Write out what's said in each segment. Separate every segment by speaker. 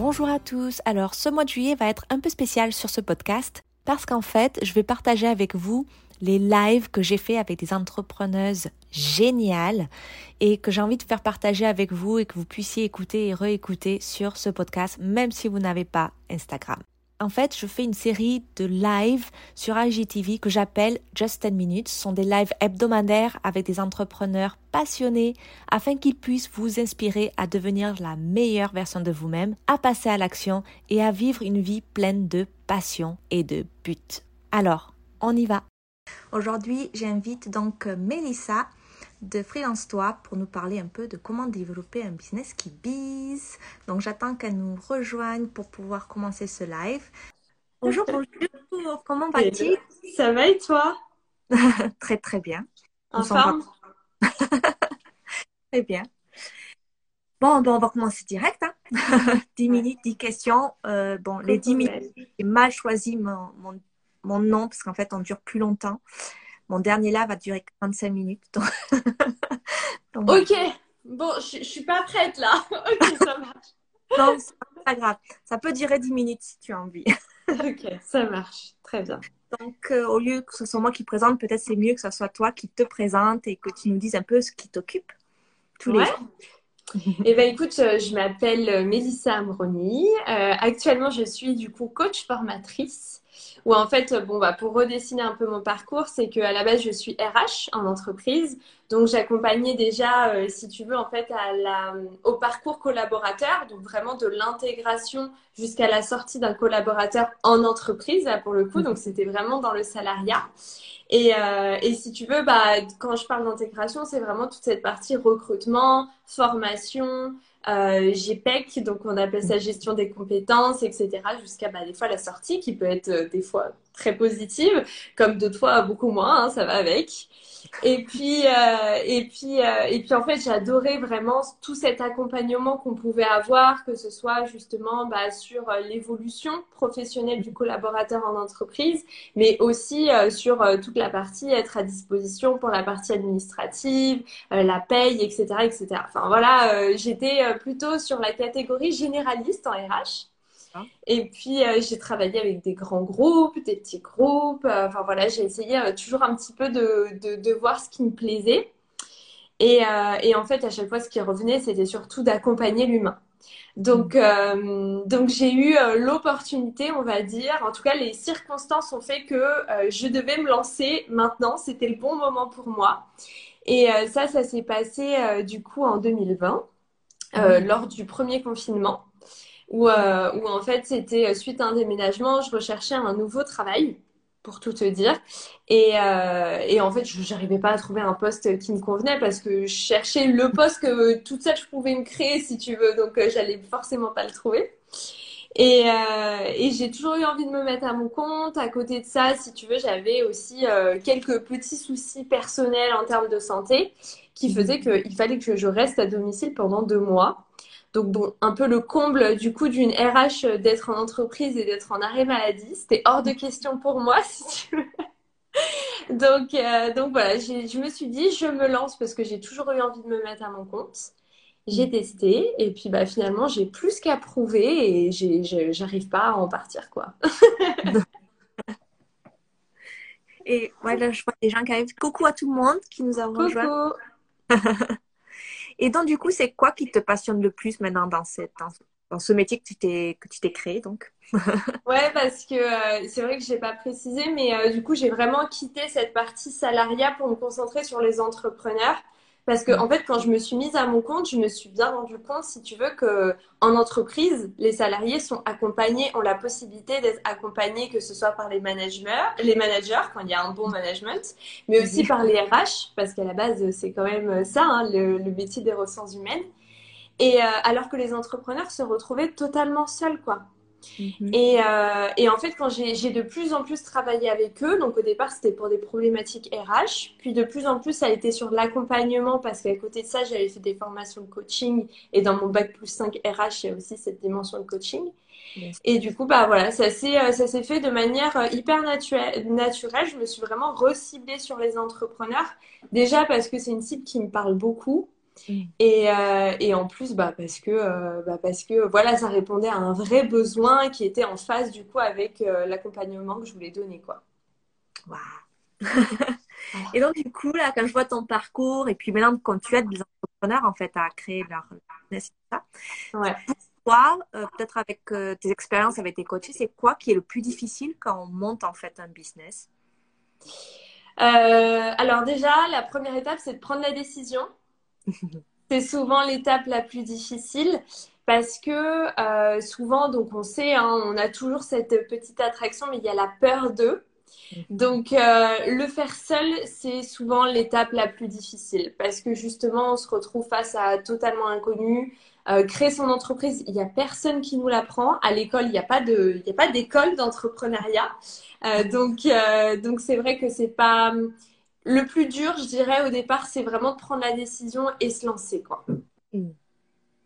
Speaker 1: Bonjour à tous. Alors, ce mois de juillet va être un peu spécial sur ce podcast parce qu'en fait, je vais partager avec vous les lives que j'ai fait avec des entrepreneuses géniales et que j'ai envie de faire partager avec vous et que vous puissiez écouter et réécouter sur ce podcast, même si vous n'avez pas Instagram. En fait, je fais une série de lives sur IGTV que j'appelle Just 10 Minutes. Ce sont des lives hebdomadaires avec des entrepreneurs passionnés afin qu'ils puissent vous inspirer à devenir la meilleure version de vous-même, à passer à l'action et à vivre une vie pleine de passion et de but. Alors, on y va. Aujourd'hui, j'invite donc Melissa de Freelance Toi pour nous parler un peu de comment développer un business qui bise. Donc j'attends qu'elle nous rejoigne pour pouvoir commencer ce live. Bonjour, bonjour, comment vas-tu?
Speaker 2: Ça va et toi?
Speaker 1: Très très bien.
Speaker 2: En forme?
Speaker 1: Très bien. Bon, bon, on va commencer direct. Hein? 10 minutes, 10 questions. Euh, bon, les 10 minutes, j'ai mal choisi mon, mon, mon nom parce qu'en fait, on dure plus longtemps. Mon dernier là va durer 45 minutes.
Speaker 2: ok, bon, je, ne suis pas prête là. ok, ça marche.
Speaker 1: non, c'est pas grave. Ça peut durer 10 minutes si tu as envie.
Speaker 2: ok, ça marche. Très bien.
Speaker 1: Donc, euh, au lieu que ce soit moi qui présente, peut-être c'est mieux que ce soit toi qui te présente et que tu nous dises un peu ce qui t'occupe tous les jours.
Speaker 2: Eh bien, écoute, euh, je m'appelle Mélissa Amroni. Euh, actuellement, je suis du coup coach formatrice où en fait, bon, bah, pour redessiner un peu mon parcours, c'est qu'à la base, je suis RH en entreprise. Donc, j'accompagnais déjà, euh, si tu veux, en fait, à la, au parcours collaborateur, donc vraiment de l'intégration jusqu'à la sortie d'un collaborateur en entreprise, là, pour le coup. Donc, c'était vraiment dans le salariat. Et, euh, et, si tu veux, bah, quand je parle d'intégration, c'est vraiment toute cette partie recrutement, formation, euh, GPEC, donc on appelle ça gestion des compétences, etc., jusqu'à bah, des fois la sortie qui peut être euh, des fois très positive, comme d'autres fois beaucoup moins, hein, ça va avec. Et puis, euh, et puis, euh, et puis en fait, j'adorais vraiment tout cet accompagnement qu'on pouvait avoir, que ce soit justement bah, sur euh, l'évolution professionnelle du collaborateur en entreprise, mais aussi sur toute la partie être à disposition pour la partie administrative, la paye, etc., etc. Enfin voilà, j'étais plutôt sur la catégorie généraliste en RH. Et puis, euh, j'ai travaillé avec des grands groupes, des petits groupes. Euh, enfin, voilà, j'ai essayé euh, toujours un petit peu de, de, voir ce qui me plaisait. Et, et, en fait, à chaque fois, ce qui revenait, c'était surtout d'accompagner l'humain. Donc, mm. donc j'ai eu l'opportunité, on va dire, en tout cas, les circonstances ont fait que je devais me lancer maintenant. C'était le bon moment pour moi. Et ça, ça s'est passé du coup en 2020, mm. lors du premier confinement où, euh, en fait c'était euh, suite à un déménagement, je recherchais un nouveau travail pour tout te dire. Et, euh, en fait, je n'arrivais pas à trouver un poste qui me convenait parce que je cherchais le poste que toute seule je pouvais me créer, si tu veux. Donc, euh, j'allais forcément pas le trouver. Et, et j'ai toujours eu envie de me mettre à mon compte. À côté de ça, si tu veux, j'avais aussi quelques petits soucis personnels en termes de santé qui faisaient qu'il fallait que je reste à domicile pendant deux mois. Donc bon, un peu le comble du coup d'une RH euh, d'être en entreprise et d'être en arrêt maladie. C'était hors de question pour moi, si tu veux. donc, euh, donc voilà, je me suis dit, je me lance parce que j'ai toujours eu envie de me mettre à mon compte. J'ai testé et puis bah, finalement, j'ai plus qu'à prouver et j'arrive pas à en partir. quoi.
Speaker 1: et voilà, je vois des gens qui arrivent. Coucou à tout le monde qui nous a rejoints. Et donc, du coup, c'est quoi qui te passionne le plus maintenant dans, ce métier que tu t'es, que tu t'es créé donc?
Speaker 2: Ouais, parce que euh, c'est vrai que je n'ai pas précisé, mais euh, du coup, j'ai vraiment quitté cette partie salariat pour me concentrer sur les entrepreneurs. Parce que, en fait, quand je me suis mise à mon compte, je me suis bien rendu compte, si tu veux, que en entreprise, les salariés sont accompagnés, ont la possibilité d'être accompagnés, que ce soit par les managers, les managers quand il y a un bon management, mais aussi par les RH, parce qu'à la base, c'est quand même ça, hein, le, métier des ressources humaines. Et alors que les entrepreneurs se retrouvaient totalement seuls, quoi. Mhm. Euh, et, en fait, quand j'ai de plus en plus travaillé avec eux, donc au départ c'était pour des problématiques RH, puis de plus en plus ça a été sur l'accompagnement parce qu'à côté de ça j'avais fait des formations de coaching et dans mon bac plus 5 RH il y a aussi cette dimension de coaching. Et du coup, bah voilà, ça s'est euh, fait de manière euh, hyper naturelle. Je me suis vraiment reciblée sur les entrepreneurs. Déjà parce que c'est une cible qui me parle beaucoup. Mm. Et, euh, et, en plus, bah, parce que, euh, bah, parce que voilà, ça répondait à un vrai besoin qui était en phase du coup avec euh, l'accompagnement que je voulais donner, quoi.
Speaker 3: Et donc du coup là, quand je vois ton parcours et puis maintenant quand tu aides des entrepreneurs en fait à créer leur business, ça. Ouais. Pourquoi, peut-être avec tes expériences avec tes coachs, c'est quoi qui est le plus difficile quand on monte en fait un business?
Speaker 2: Alors déjà, la première étape, c'est de prendre la décision. C'est souvent l'étape la plus difficile parce que euh, souvent, donc on sait, hein, on a toujours cette petite attraction, mais il y a la peur d'eux. Donc, euh, le faire seul, c'est souvent l'étape la plus difficile parce que justement, on se retrouve face à totalement inconnu. Euh, créer son entreprise, il n'y a personne qui nous l'apprend. À l'école, il n'y a pas de, il a pas d'école d'entrepreneuriat. donc, donc c'est vrai que c'est pas, le plus dur, je dirais, au départ, c'est vraiment de prendre la décision et se lancer, quoi. Mm.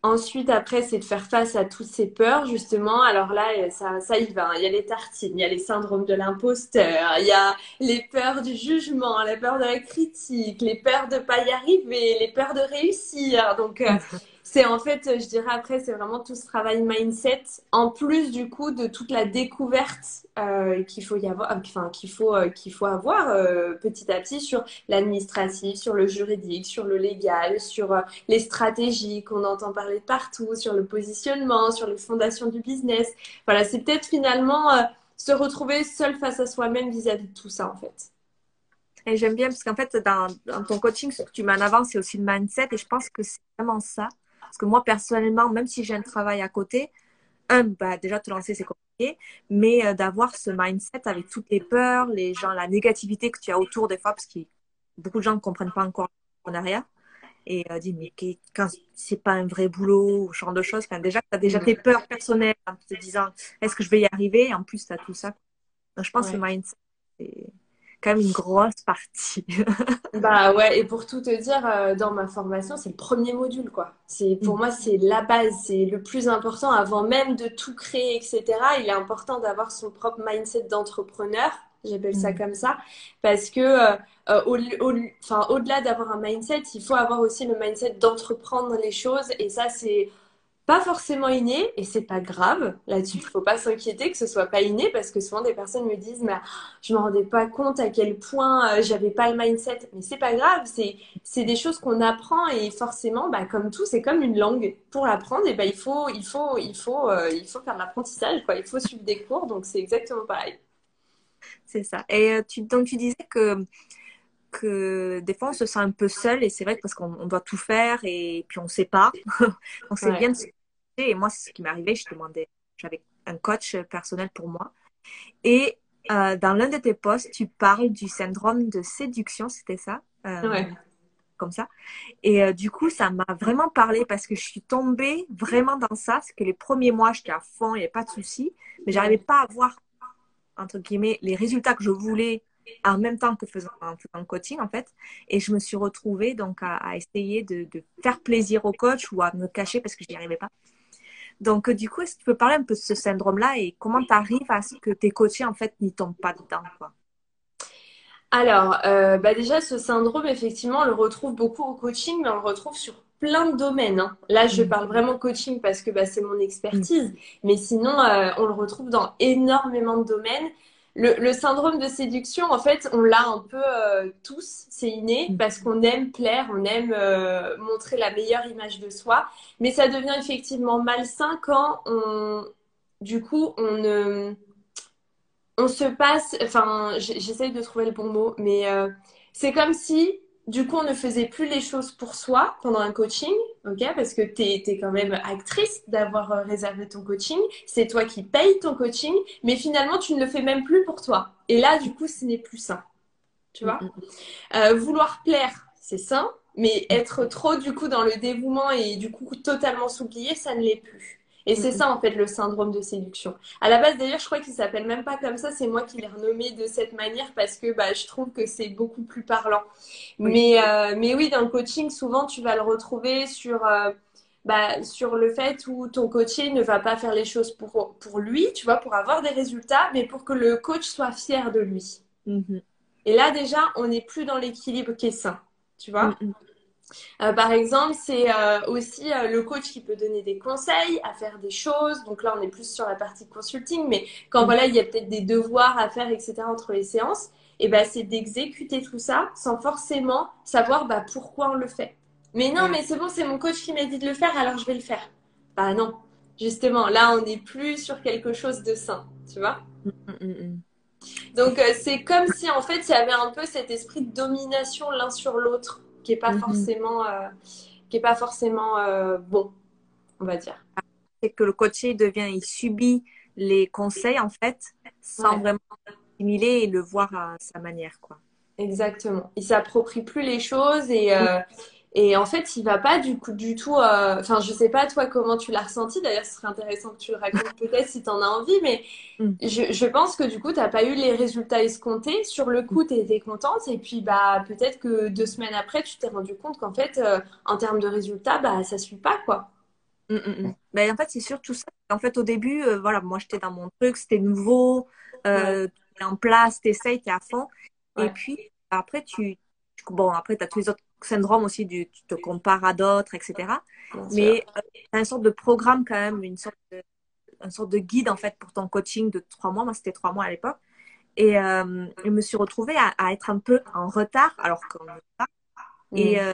Speaker 2: Ensuite, après, c'est de faire face à toutes ces peurs, justement. Alors là, ça, ça y va. Hein. Il y a les tartines, il y a les syndromes de l'imposteur, il y a les peurs du jugement, les peurs de la critique, les peurs de pas y arriver, les peurs de réussir. Donc, euh, c'est en fait, je dirais après, c'est vraiment tout ce travail mindset, en plus du coup de toute la découverte euh, qu'il faut avoir, enfin qu'il faut euh, qu'il faut avoir euh, petit à petit sur l'administratif, sur le juridique, sur le légal, sur les stratégies qu'on entend parler partout, sur le positionnement, sur les fondations du business. Voilà, c'est peut-être finalement se retrouver seul face à soi-même vis-à-vis de tout ça en fait.
Speaker 3: Et j'aime bien parce qu'en fait, dans, dans, ton coaching, ce que tu mets en avant, c'est aussi le mindset. Et je pense que c'est vraiment ça. Parce que moi, personnellement, même si j'ai un travail à côté, un, bah, déjà te lancer, c'est compliqué, mais euh, d'avoir ce mindset avec toutes les peurs, les gens, la négativité que tu as autour des fois, parce que beaucoup de gens ne comprennent pas encore l'entrepreneuriat et euh, disent, mais quand c'est pas un vrai boulot, ce genre de choses, déjà, tu as déjà tes peurs personnelles en te disant, est-ce que je vais y arriver? Et en plus, tu as tout ça. Donc, je pense que le mindset, c'est quand même une grosse partie.
Speaker 2: bah ouais, et pour tout te dire, euh, dans ma formation, c'est le premier module, quoi. C'est, pour mm. moi, c'est la base, c'est le plus important avant même de tout créer, etc. Il est important d'avoir son propre mindset d'entrepreneur. J'appelle ça mm. comme ça. Parce que, euh, euh, au, enfin, au-delà d'avoir un mindset, il faut avoir aussi le mindset d'entreprendre les choses. Et ça, c'est pas forcément inné et c'est pas grave là-dessus. Il faut pas s'inquiéter que ce soit pas inné parce que souvent des personnes me disent mais je me rendais pas compte à quel point euh, j'avais pas le mindset. Mais c'est pas grave, c'est c'est des choses qu'on apprend et forcément bah comme tout c'est comme une langue pour l'apprendre et bah il faut il faut il faut euh, il faut faire l'apprentissage quoi. Il faut suivre des cours donc c'est exactement pareil.
Speaker 3: C'est ça. Et euh, donc tu disais que que des fois on se sent un peu seul et c'est vrai que parce qu'on doit tout faire et puis on sait pas. Donc c'est bien de se et moi c'est ce qui m'est arrivé, je demandais, j'avais un coach personnel pour moi et euh, dans l'un de tes posts, tu parles du syndrome de séduction, c'était ça? Euh, Comme ça. Et euh, du coup, ça m'a vraiment parlé parce que je suis tombée vraiment dans ça. C'est que les premiers mois, j'étais à fond, il n'y avait pas de souci. Mais j'arrivais pas à voir, entre guillemets, les résultats que je voulais en même temps que faisant, en faisant coaching en fait. Et je me suis retrouvée donc à, essayer de, faire plaisir au coach ou à me cacher parce que je n'y arrivais pas. Donc du coup, est-ce que tu peux parler un peu de ce syndrome-là et comment tu arrives à ce que tes coachés en fait n'y tombent pas dedans quoi?
Speaker 2: Alors, euh, bah déjà, ce syndrome, effectivement, on le retrouve beaucoup au coaching, mais on le retrouve sur plein de domaines. Hein. Là, je mm. parle vraiment coaching parce que bah, c'est mon expertise, mm. mais sinon, euh, on le retrouve dans énormément de domaines le, syndrome de séduction, en fait, on l'a un peu euh, tous, c'est inné, mm. parce qu'on aime plaire, on aime euh, montrer la meilleure image de soi, mais ça devient effectivement malsain quand on, du coup, on, on se passe, enfin, j'essaye de trouver le bon mot, mais euh, c'est comme si du coup, on ne faisait plus les choses pour soi pendant un coaching, ok Parce que tu es, quand même actrice d'avoir euh, réservé ton coaching. C'est toi qui payes ton coaching, mais finalement, tu ne le fais même plus pour toi. Et là, du coup, ce n'est plus sain. Tu vois? Mm, mm. Euh, Vouloir plaire, c'est sain. Mais être trop du coup dans le dévouement et du coup totalement s'oublier, ça ne l'est plus. Et c'est ça en fait le syndrome de séduction. À la base d'ailleurs, je crois qu'il s'appelle même pas comme ça, c'est moi qui l'ai renommé de cette manière parce que bah, je trouve que c'est beaucoup plus parlant. Mais, euh, mais oui, dans le coaching, souvent tu vas le retrouver sur, euh, bah, sur le fait où ton coaché ne va pas faire les choses pour, pour lui, tu vois, pour avoir des résultats, mais pour que le coach soit fier de lui. Mm-hmm. Et là déjà, on n'est plus dans l'équilibre qui est sain, tu vois. Euh, par exemple, c'est euh, aussi euh, le coach qui peut donner des conseils à faire des choses. Donc là, on est plus sur la partie consulting, mais quand mm. voilà, il y a peut-être des devoirs à faire, etc. entre les séances, et ben c'est d'exécuter tout ça sans forcément savoir bah, pourquoi on le fait. Mais non, mais c'est bon, c'est mon coach qui m'a dit de le faire, alors je vais le faire. Bah non, justement, là, on n'est plus sur quelque chose de sain, tu vois? Mm, mm, Donc c'est comme si en fait il y avait un peu cet esprit de domination l'un sur l'autre qui est pas mhm. forcément, euh, qui est pas forcément euh, bon, on va dire.
Speaker 3: C'est que le coaché devient, il subit les conseils en fait, sans vraiment assimiler et le voir à sa manière, quoi.
Speaker 2: Exactement. Il s'approprie plus les choses et, euh, et en fait, il va pas du coup du tout. Euh, enfin, je sais pas toi comment tu l'as ressenti. D'ailleurs, ce serait intéressant que tu le racontes peut-être si tu en as envie. Mais mm. je, je, pense que du coup, tu n'as pas eu les résultats escomptés. Sur le coup, tu étais contente. Et puis, bah, peut-être que deux semaines après, tu t'es rendu compte qu'en fait, euh, en termes de résultats, bah, ça suit pas quoi.
Speaker 3: Mm, mm, ben, en fait, c'est surtout ça. En fait, au début, euh, voilà, moi, j'étais dans mon truc, c'était nouveau, euh, es en place, t'essayes, t'es à fond. Et puis, après, tu, bon, après, tu as tous les autres syndrome aussi du tu te compares à d'autres, etc. Mais euh, une sorte de programme quand même, une sorte de, une sorte de guide en fait pour ton coaching de trois mois. Moi, c'était trois mois à l'époque. Et euh, je me suis retrouvée à, être un peu en retard, alors qu'on pas. Et euh,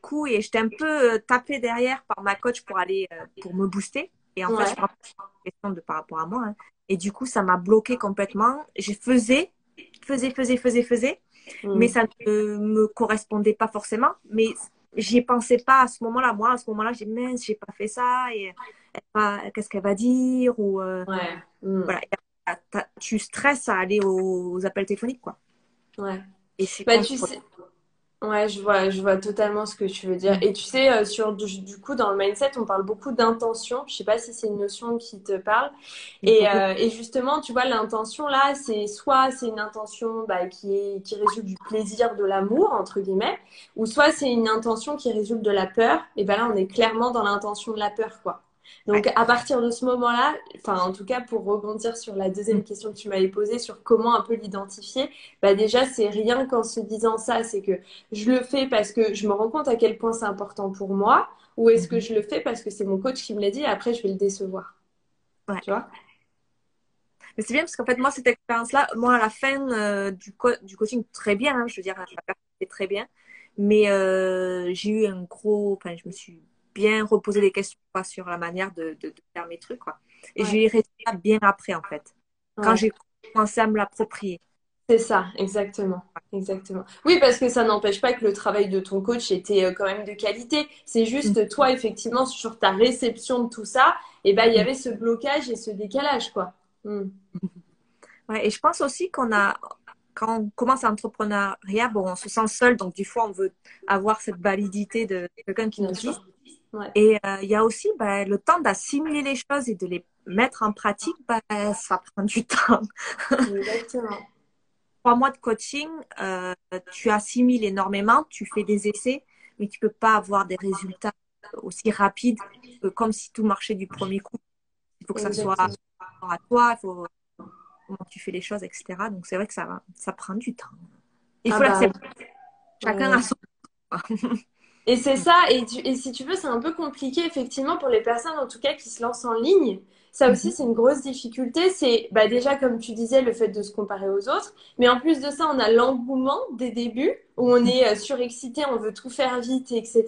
Speaker 3: coup, et j'étais un peu euh, tapée derrière par ma coach pour aller, pour me booster. Et en fait, je question de par rapport à moi. Hein. Et du coup, ça m'a bloqué complètement. Je faisais, faisais, faisais, faisais, faisais. Mm. mais ça ne me correspondait pas forcément. Mais j'y pensais pas à ce moment-là. Moi, à ce moment-là, j'ai mince, j'ai pas fait ça et qu'est-ce qu'elle va dire ou euh, mm. voilà. Tu stresses à aller aux, appels téléphoniques, quoi.
Speaker 2: Ouais. Et c'est bah, tu sais, Ouais, je vois, je vois totalement ce que tu veux dire. Et tu sais, euh, sur du, coup, dans le mindset, on parle beaucoup d'intention. Je sais pas si c'est une notion qui te parle. Et, euh, et justement, tu vois, l'intention là, c'est soit c'est une intention bah, qui est qui résulte du plaisir, de l'amour entre guillemets, ou soit c'est une intention qui résulte de la peur. Et ben là, on est clairement dans l'intention de la peur, quoi. Donc à partir de ce moment-là, enfin en tout cas pour rebondir sur la deuxième mm. question que tu m'avais posée sur comment un peu l'identifier, bah déjà c'est rien qu'en se disant ça, c'est que je le fais parce que je me rends compte à quel point c'est important pour moi, ou est-ce que mm-hmm. je le fais parce que c'est mon coach qui me l'a dit et après je vais le décevoir. Tu vois?
Speaker 3: Mais c'est bien parce qu'en fait, moi, cette expérience-là, moi, à la fin euh, du, du coaching, très bien, hein, je veux dire, la personne très bien. Mais euh, j'ai eu un gros. Enfin, je me suis bien reposer des questions sur la manière de, de, faire mes trucs. Quoi. Et j'ai je resté bien après, en fait, quand j'ai commencé à me l'approprier.
Speaker 2: C'est ça, exactement. Exactement. Oui, parce que ça n'empêche pas que le travail de ton coach était euh, quand même de qualité. C'est juste mm. toi, effectivement, sur ta réception de tout ça, et eh ben, il y mm. avait ce blocage et ce décalage, quoi. Mm.
Speaker 3: Ouais, et je pense aussi qu'on a, quand on commence l'entrepreneuriat, bon, on se sent seul, donc du fois, on veut avoir cette validité de quelqu'un qui nous dit. Et euh, il y a aussi bah, le temps d'assimiler les choses et de les mettre en pratique, bah, ça prend du temps. Exactement. Trois mois de coaching, euh, tu assimiles énormément, tu fais des essais, mais tu peux pas avoir des résultats aussi rapides que comme si tout marchait du premier coup. Il faut que ça soit à toi, il faut comment tu fais les choses, etc. Donc c'est vrai que ça, ça prend du temps. Il ah faut bah, Chacun a son.
Speaker 2: Et c'est ça, et, et, si tu veux, c'est un peu compliqué effectivement pour les personnes en tout cas qui se lancent en ligne. Ça aussi, mhm. c'est une grosse difficulté. C'est bah, déjà, comme tu disais, le fait de se comparer aux autres. Mais en plus de ça, on a l'engouement des débuts où on est euh, surexcité, on veut tout faire vite, etc.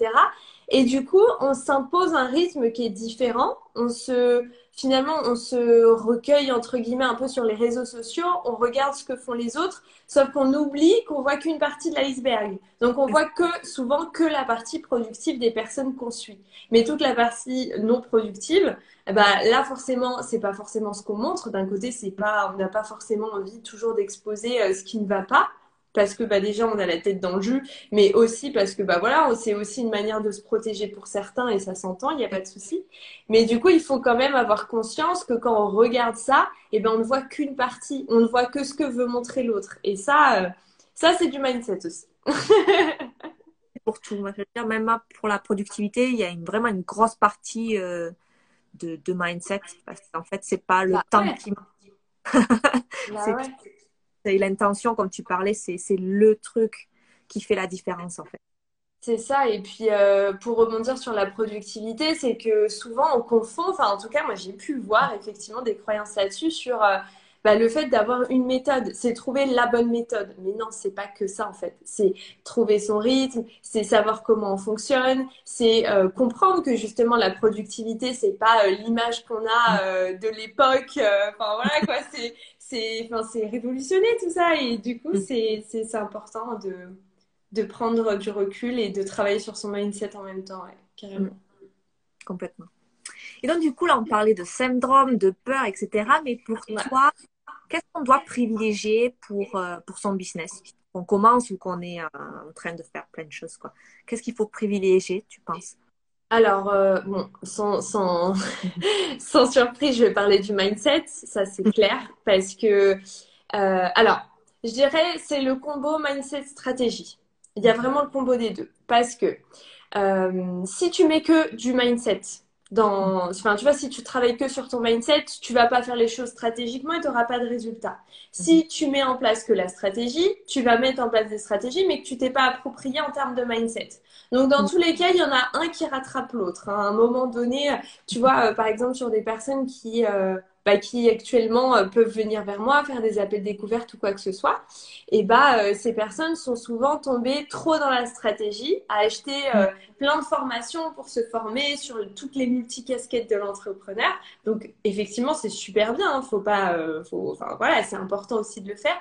Speaker 2: Et du coup, on s'impose un rythme qui est différent. On se, finalement, on se recueille, entre guillemets, un peu sur les réseaux sociaux. On regarde ce que font les autres. Sauf qu'on oublie qu'on voit qu'une partie de l'iceberg. Donc, on voit que, souvent, que la partie productive des personnes qu'on suit. Mais toute la partie non productive, bah, là, forcément, c'est pas forcément ce qu'on montre. D'un côté, c'est pas, on n'a pas forcément envie toujours d'exposer euh, ce qui ne va pas. Parce que bah déjà on a la tête dans le jus, mais aussi parce que bah voilà, c'est aussi une manière de se protéger pour certains et ça s'entend, il n'y a pas de souci. Mais du coup, il faut quand même avoir conscience que quand on regarde ça, eh ben on ne voit qu'une partie, on ne voit que ce que veut montrer l'autre. Et ça, euh, ça c'est du mindset aussi.
Speaker 3: pour tout, dire, même pour la productivité, il y a une, vraiment une grosse partie euh, de, de, mindset parce qu'en fait, c'est pas le bah temps qui bah c'est l'intention, comme tu parlais, c'est le truc qui fait la différence en fait.
Speaker 2: C'est ça, et puis euh, pour rebondir sur la productivité, c'est que souvent on confond, enfin en tout cas moi j'ai pu voir effectivement des croyances là-dessus sur euh, bah, le fait d'avoir une méthode, c'est trouver la bonne méthode. Mais non, c'est pas que ça en fait. C'est trouver son rythme, c'est savoir comment on fonctionne, c'est euh, comprendre que justement la productivité, c'est pas l'image qu'on a de l'époque. Enfin voilà quoi, c'est c'est révolutionné tout ça. Et du coup, mm. c'est important de, de prendre du recul et de travailler sur son mindset en même temps, carrément. Mm.
Speaker 3: Complètement. Et donc, du coup, là, on parlait de syndrome, de peur, etc. Mais pour toi, qu'est-ce qu'on doit privilégier pour, euh, pour son business? Qu'on commence ou qu'on est en train de faire plein de choses, quoi. Qu'est-ce qu'il faut privilégier, tu penses?
Speaker 2: Alors, euh, bon, sans, sans, sans, surprise, je vais parler du mindset, ça c'est clair, parce que, euh, alors, je dirais, c'est le combo mindset-stratégie. Il y a vraiment le combo des deux, parce que euh, si tu mets que du mindset, dans, enfin, tu vois, si tu travailles que sur ton mindset, tu vas pas faire les choses stratégiquement et tu n'auras pas de résultat. Si mhm. tu mets en place que la stratégie, tu vas mettre en place des stratégies, mais que tu t'es pas approprié en termes de mindset. Donc, dans mhm. tous les cas, il y en a un qui rattrape l'autre. Hein. À un moment donné, tu vois, euh, par exemple, sur des personnes qui, euh, bah, qui actuellement euh, peuvent venir vers moi, faire des appels découvertes ou quoi que ce soit, et bah euh, ces personnes sont souvent tombées trop dans la stratégie, à acheter euh, plein de formations pour se former sur toutes les multicasquettes de l'entrepreneur. Donc effectivement, c'est super bien, hein, faut pas, faut, enfin voilà, c'est important aussi de le faire.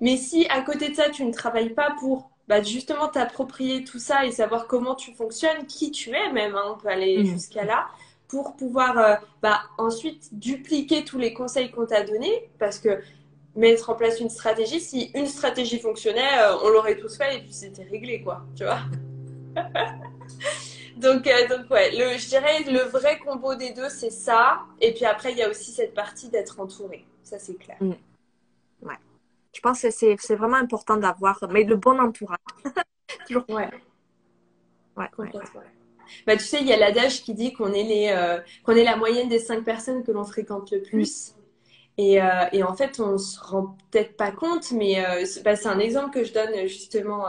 Speaker 2: Mais si à côté de ça, tu ne travailles pas pour bah, justement t'approprier tout ça et savoir comment tu fonctionnes, qui tu es même, hein, on peut aller mmh. jusqu'à là pour pouvoir euh, bah, ensuite dupliquer tous les conseils qu'on t'a donnés parce que mettre en place une stratégie, si une stratégie fonctionnait, euh, on l'aurait tous fait et puis c'était réglé, quoi, tu vois. donc, euh, donc, ouais, le, je dirais le vrai combo des deux, c'est ça. Et puis après, il y a aussi cette partie d'être entouré. Ça, c'est clair. Mm.
Speaker 3: Ouais. Je pense que c'est vraiment important d'avoir, mais le bon entourage.
Speaker 2: Toujours. Ouais. Ouais, ouais. Bah, tu sais, il y a l'adage qui dit qu'on est, les, euh, qu'on est la moyenne des cinq personnes que l'on fréquente le plus. Et, euh, et, en fait, on se rend peut-être pas compte, mais euh, bah, c'est un exemple que je donne justement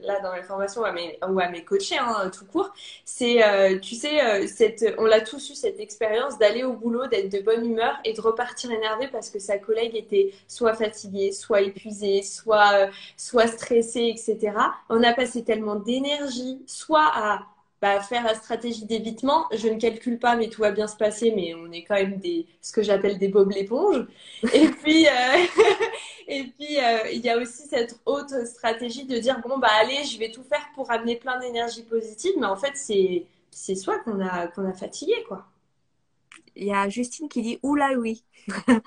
Speaker 2: là dans la formation ou à mes, ou à mes coachés, hein, tout court. C'est, tu sais, cette, on l'a tous eu cette expérience d'aller au boulot, d'être de bonne humeur et de repartir énervé parce que sa collègue était soit fatiguée, soit épuisée, soit, soit stressée, etc. On a passé tellement d'énergie, soit à bah, faire la stratégie d'évitement, je ne calcule pas, mais tout va bien se passer, mais on est quand même des, ce que j'appelle des bobs l'éponge. Et puis, euh, et puis, euh, il y a aussi cette haute stratégie de dire, bon, bah, allez, je vais tout faire pour amener plein d'énergie positive, mais en fait, c'est, c'est soi qu'on a, qu'on a fatigué, quoi.
Speaker 3: Il y a Justine qui dit, oula, oui.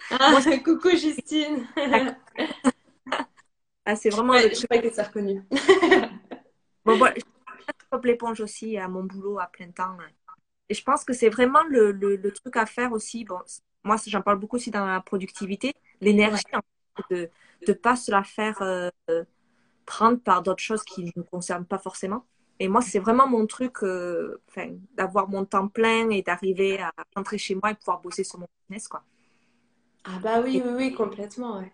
Speaker 2: Ah, coucou, Justine.
Speaker 3: ah, c'est vraiment.
Speaker 2: je sais pas que ça reconnu.
Speaker 3: bon, pop l'éponge aussi à mon boulot à plein temps. Et je pense que c'est vraiment le, le, truc à faire aussi. Bon, moi, j'en parle beaucoup aussi dans la productivité. L'énergie, de ne pas se la faire euh, prendre par d'autres choses qui ne nous concernent pas forcément. Et moi, c'est vraiment mon truc euh, d'avoir mon temps plein et d'arriver à rentrer chez moi et pouvoir bosser sur mon business. Quoi.
Speaker 2: Ah bah oui, oui, oui, complètement. Ouais.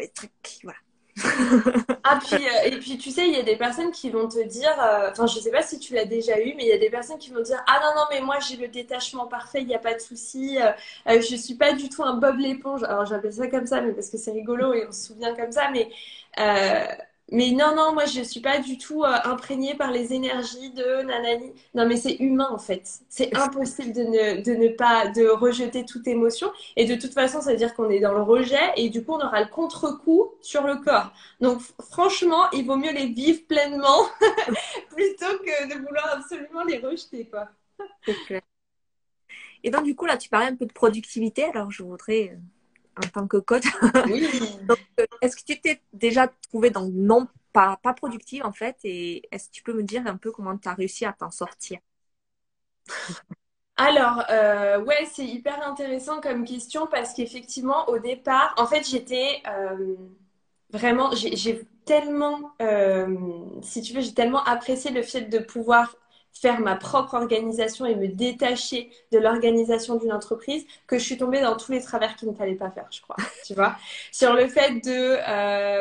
Speaker 3: les trucs, voilà.
Speaker 2: Ah, puis, euh, et puis tu sais, il y a des personnes qui vont te dire, euh, enfin, je sais pas si tu l'as déjà eu, mais il y a des personnes qui vont dire Ah non, non, mais moi j'ai le détachement parfait, il n'y a pas de souci, euh, je suis pas du tout un Bob l'éponge. Alors j'appelle ça comme ça, mais parce que c'est rigolo et on se souvient comme ça, mais mais non, non, moi je ne suis pas du tout euh, imprégnée par les énergies de nanani. Non, mais c'est humain en fait. C'est impossible de ne, de ne pas de rejeter toute émotion. Et de toute façon, ça veut dire qu'on est dans le rejet et du coup, on aura le contre-coup sur le corps. Donc franchement, il vaut mieux les vivre pleinement plutôt que de vouloir absolument les rejeter. quoi.
Speaker 3: Et donc du coup, là, tu parlais un peu de productivité. Alors je voudrais en tant que coach. Oui. est-ce que tu t'es déjà trouvé dans non pas, pas productive en fait Et est-ce que tu peux me dire un peu comment tu as réussi à t'en sortir?
Speaker 2: Alors, euh, ouais, c'est hyper intéressant comme question parce qu'effectivement, au départ, en fait, j'étais euh, vraiment, j'ai tellement, euh, si tu veux, j'ai tellement apprécié le fait de pouvoir faire ma propre organisation et me détacher de l'organisation d'une entreprise que je suis tombée dans tous les travers qu'il ne fallait pas faire, je crois. Tu vois, sur le fait de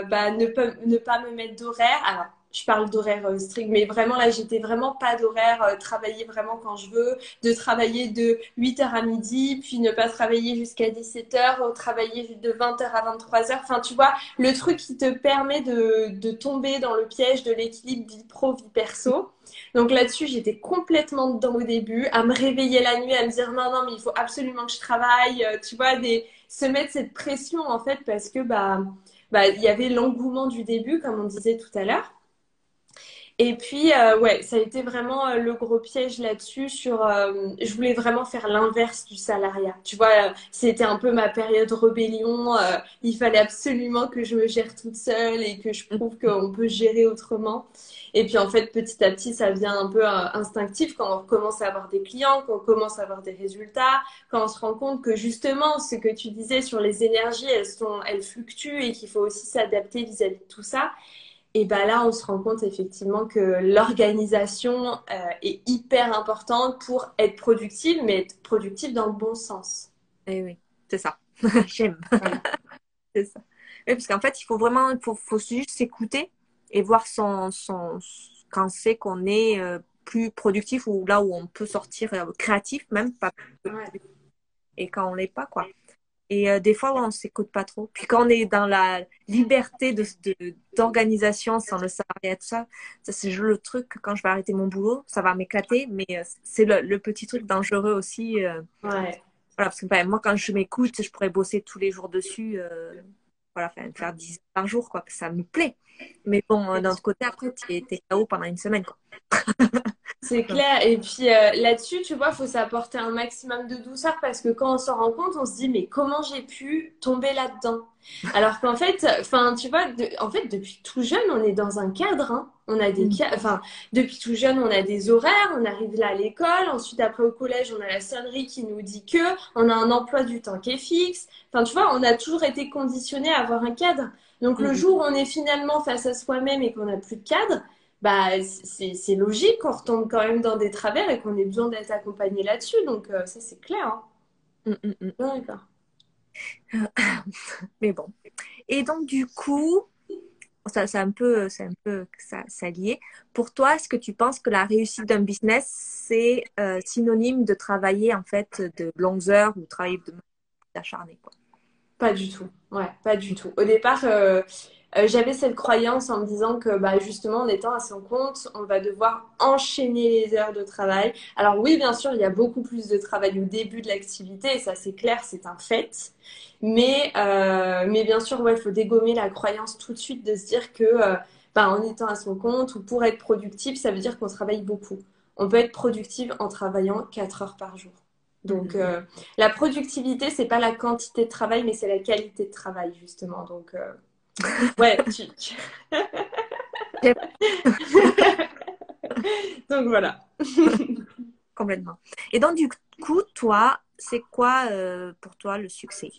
Speaker 2: bah, ne, ne pas me mettre d'horaire. Alors, je parle d'horaire euh, strict, mais vraiment là, j'étais vraiment pas d'horaire, euh, travailler vraiment quand je veux, de travailler de 8h à midi, puis ne pas travailler jusqu'à 17h, travailler de 20h à 23h. Enfin, tu vois, le truc qui te permet de, de tomber dans le piège de l'équilibre vie pro, vie perso. Donc là-dessus, j'étais complètement dedans au début, à me réveiller la nuit, à me dire non, non, mais il faut absolument que je travaille, euh, tu vois, des, se mettre cette pression en fait, parce que bah, bah, il y avait l'engouement du début, comme on disait tout à l'heure. Et puis, euh, ouais, ça a été vraiment euh, le gros piège là-dessus. Sur, euh, je voulais vraiment faire l'inverse du salariat. Tu vois, c'était un peu ma période rébellion. il fallait absolument que je me gère toute seule et que je prouve qu'on peut gérer autrement. Et puis, en fait, petit à petit, ça vient un peu instinctif quand on commence à avoir des clients, quand on commence à avoir des résultats, quand on se rend compte que justement, ce que tu disais sur les énergies, elles sont, elles fluctuent et qu'il faut aussi s'adapter vis-à-vis de tout ça. Et ben là, on se rend compte effectivement que l'organisation euh, est hyper importante pour être productive, mais être productive dans le bon sens.
Speaker 3: Et eh oui, c'est ça. J'aime. c'est ça. Oui, parce qu'en fait, il faut vraiment, il faut, faut juste s'écouter et voir son, son, quand c'est qu'on est euh, plus productif ou là où on peut sortir euh, créatif même, pas et quand on l'est pas, quoi. Et euh, des fois, on on s'écoute pas trop. Puis quand on est dans la liberté de, d'organisation sans le salariat, tout ça, ça c'est le truc que quand je vais arrêter mon boulot, ça va m'éclater. Mais euh, c'est le, petit truc dangereux aussi. Euh, ouais. Voilà, parce que ben, moi, quand je m'écoute, je pourrais bosser tous les jours dessus. voilà, faire 10 heures par jour, quoi. Ça me plaît. Mais bon, d'un autre côté, après, tu es, KO pendant une semaine, quoi.
Speaker 2: C'est clair. Et puis euh, là-dessus, tu vois, il faut s'apporter un maximum de douceur parce que quand on s'en rend compte, on se dit mais comment j'ai pu tomber là-dedans? Alors qu'en fait, enfin, tu vois, en fait, depuis tout jeune, on est dans un cadre. Hein. On a des, mm. enfin, depuis tout jeune, on a des horaires. On arrive là à l'école. Ensuite, après au collège, on a la sonnerie qui nous dit que on a un emploi du temps qui est fixe. Enfin, tu vois, on a toujours été conditionné à avoir un cadre. Donc le mm. jour où on est finalement face à soi-même et qu'on n'a plus de cadre, bah, c'est logique qu'on retombe quand même dans des travers et qu'on ait besoin d'être accompagné là-dessus. Donc, euh, ça, c'est clair. Hein. Mm, mm, mm.
Speaker 3: D'accord. Mais bon. Et donc, du coup, ça, c'est un peu, c'est un peu ça, ça lié. Pour toi, est-ce que tu penses que la réussite d'un business, c'est euh, synonyme de travailler en fait de longues heures ou travailler de acharné quoi?
Speaker 2: Pas du tout. Ouais, pas du tout. Au départ, euh, euh, j'avais cette croyance en me disant que bah, justement en étant à son compte, on va devoir enchaîner les heures de travail. Alors oui, bien sûr, il y a beaucoup plus de travail au début de l'activité, et ça c'est clair, c'est un fait. Mais, euh, mais bien sûr, ouais, il faut dégommer la croyance tout de suite de se dire que euh, bah, en étant à son compte ou pour être productif, ça veut dire qu'on travaille beaucoup. On peut être productive en travaillant 4 heures par jour. Donc, mmh. la productivité, c'est pas la quantité de travail, mais c'est la qualité de travail, justement. Donc, Ouais, tu... donc voilà.
Speaker 3: Complètement. Et donc du coup, toi, c'est quoi euh, pour toi le succès?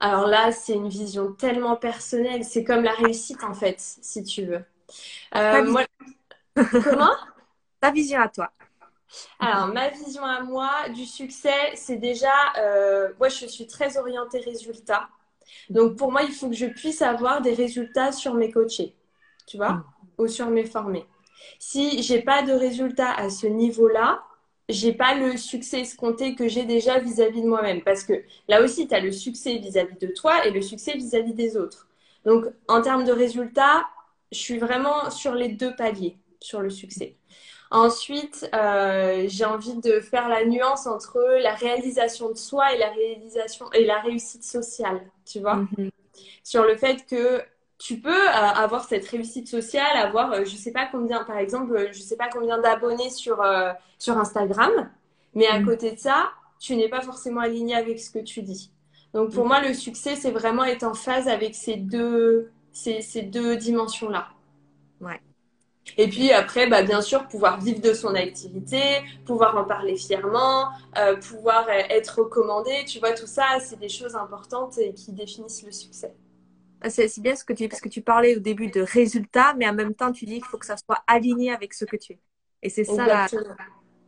Speaker 2: Alors là, c'est une vision tellement personnelle. C'est comme la réussite en fait, si tu veux. Euh, moi... Comment?
Speaker 3: Ta vision à toi.
Speaker 2: Alors, ma vision à moi du succès, c'est déjà, euh, moi, je suis très orientée résultat. Donc, pour moi, il faut que je puisse avoir des résultats sur mes coachés, tu vois, mm. ou sur mes formés. Si j'ai pas de résultats à ce niveau-là, j'ai pas le succès escompté que j'ai déjà vis-à-vis de moi-même. Parce que là aussi, tu as le succès vis-à-vis de toi et le succès vis-à-vis des autres. Donc, en termes de résultats, je suis vraiment sur les deux paliers sur le succès. Ensuite, euh, j'ai envie de faire la nuance entre la réalisation de soi et la réalisation et la réussite sociale, tu vois. Mhm. Sur le fait que tu peux euh, avoir cette réussite sociale, avoir, euh, je sais pas combien, par exemple, je sais pas combien d'abonnés sur, sur Instagram, mais à mhm. côté de ça, tu n'es pas forcément aligné avec ce que tu dis. Donc pour moi, le succès, c'est vraiment être en phase avec ces deux, ces, ces deux dimensions-là.
Speaker 3: Ouais.
Speaker 2: Et puis après, bah, bien sûr, pouvoir vivre de son activité, pouvoir en parler fièrement, euh, pouvoir être recommandé, tu vois, tout ça, c'est des choses importantes et qui définissent le succès.
Speaker 3: Ah, c'est bien ce que tu dis, parce que tu parlais au début de résultats, mais en même temps, tu dis qu'il faut que ça soit aligné avec ce que tu es. Et c'est ça la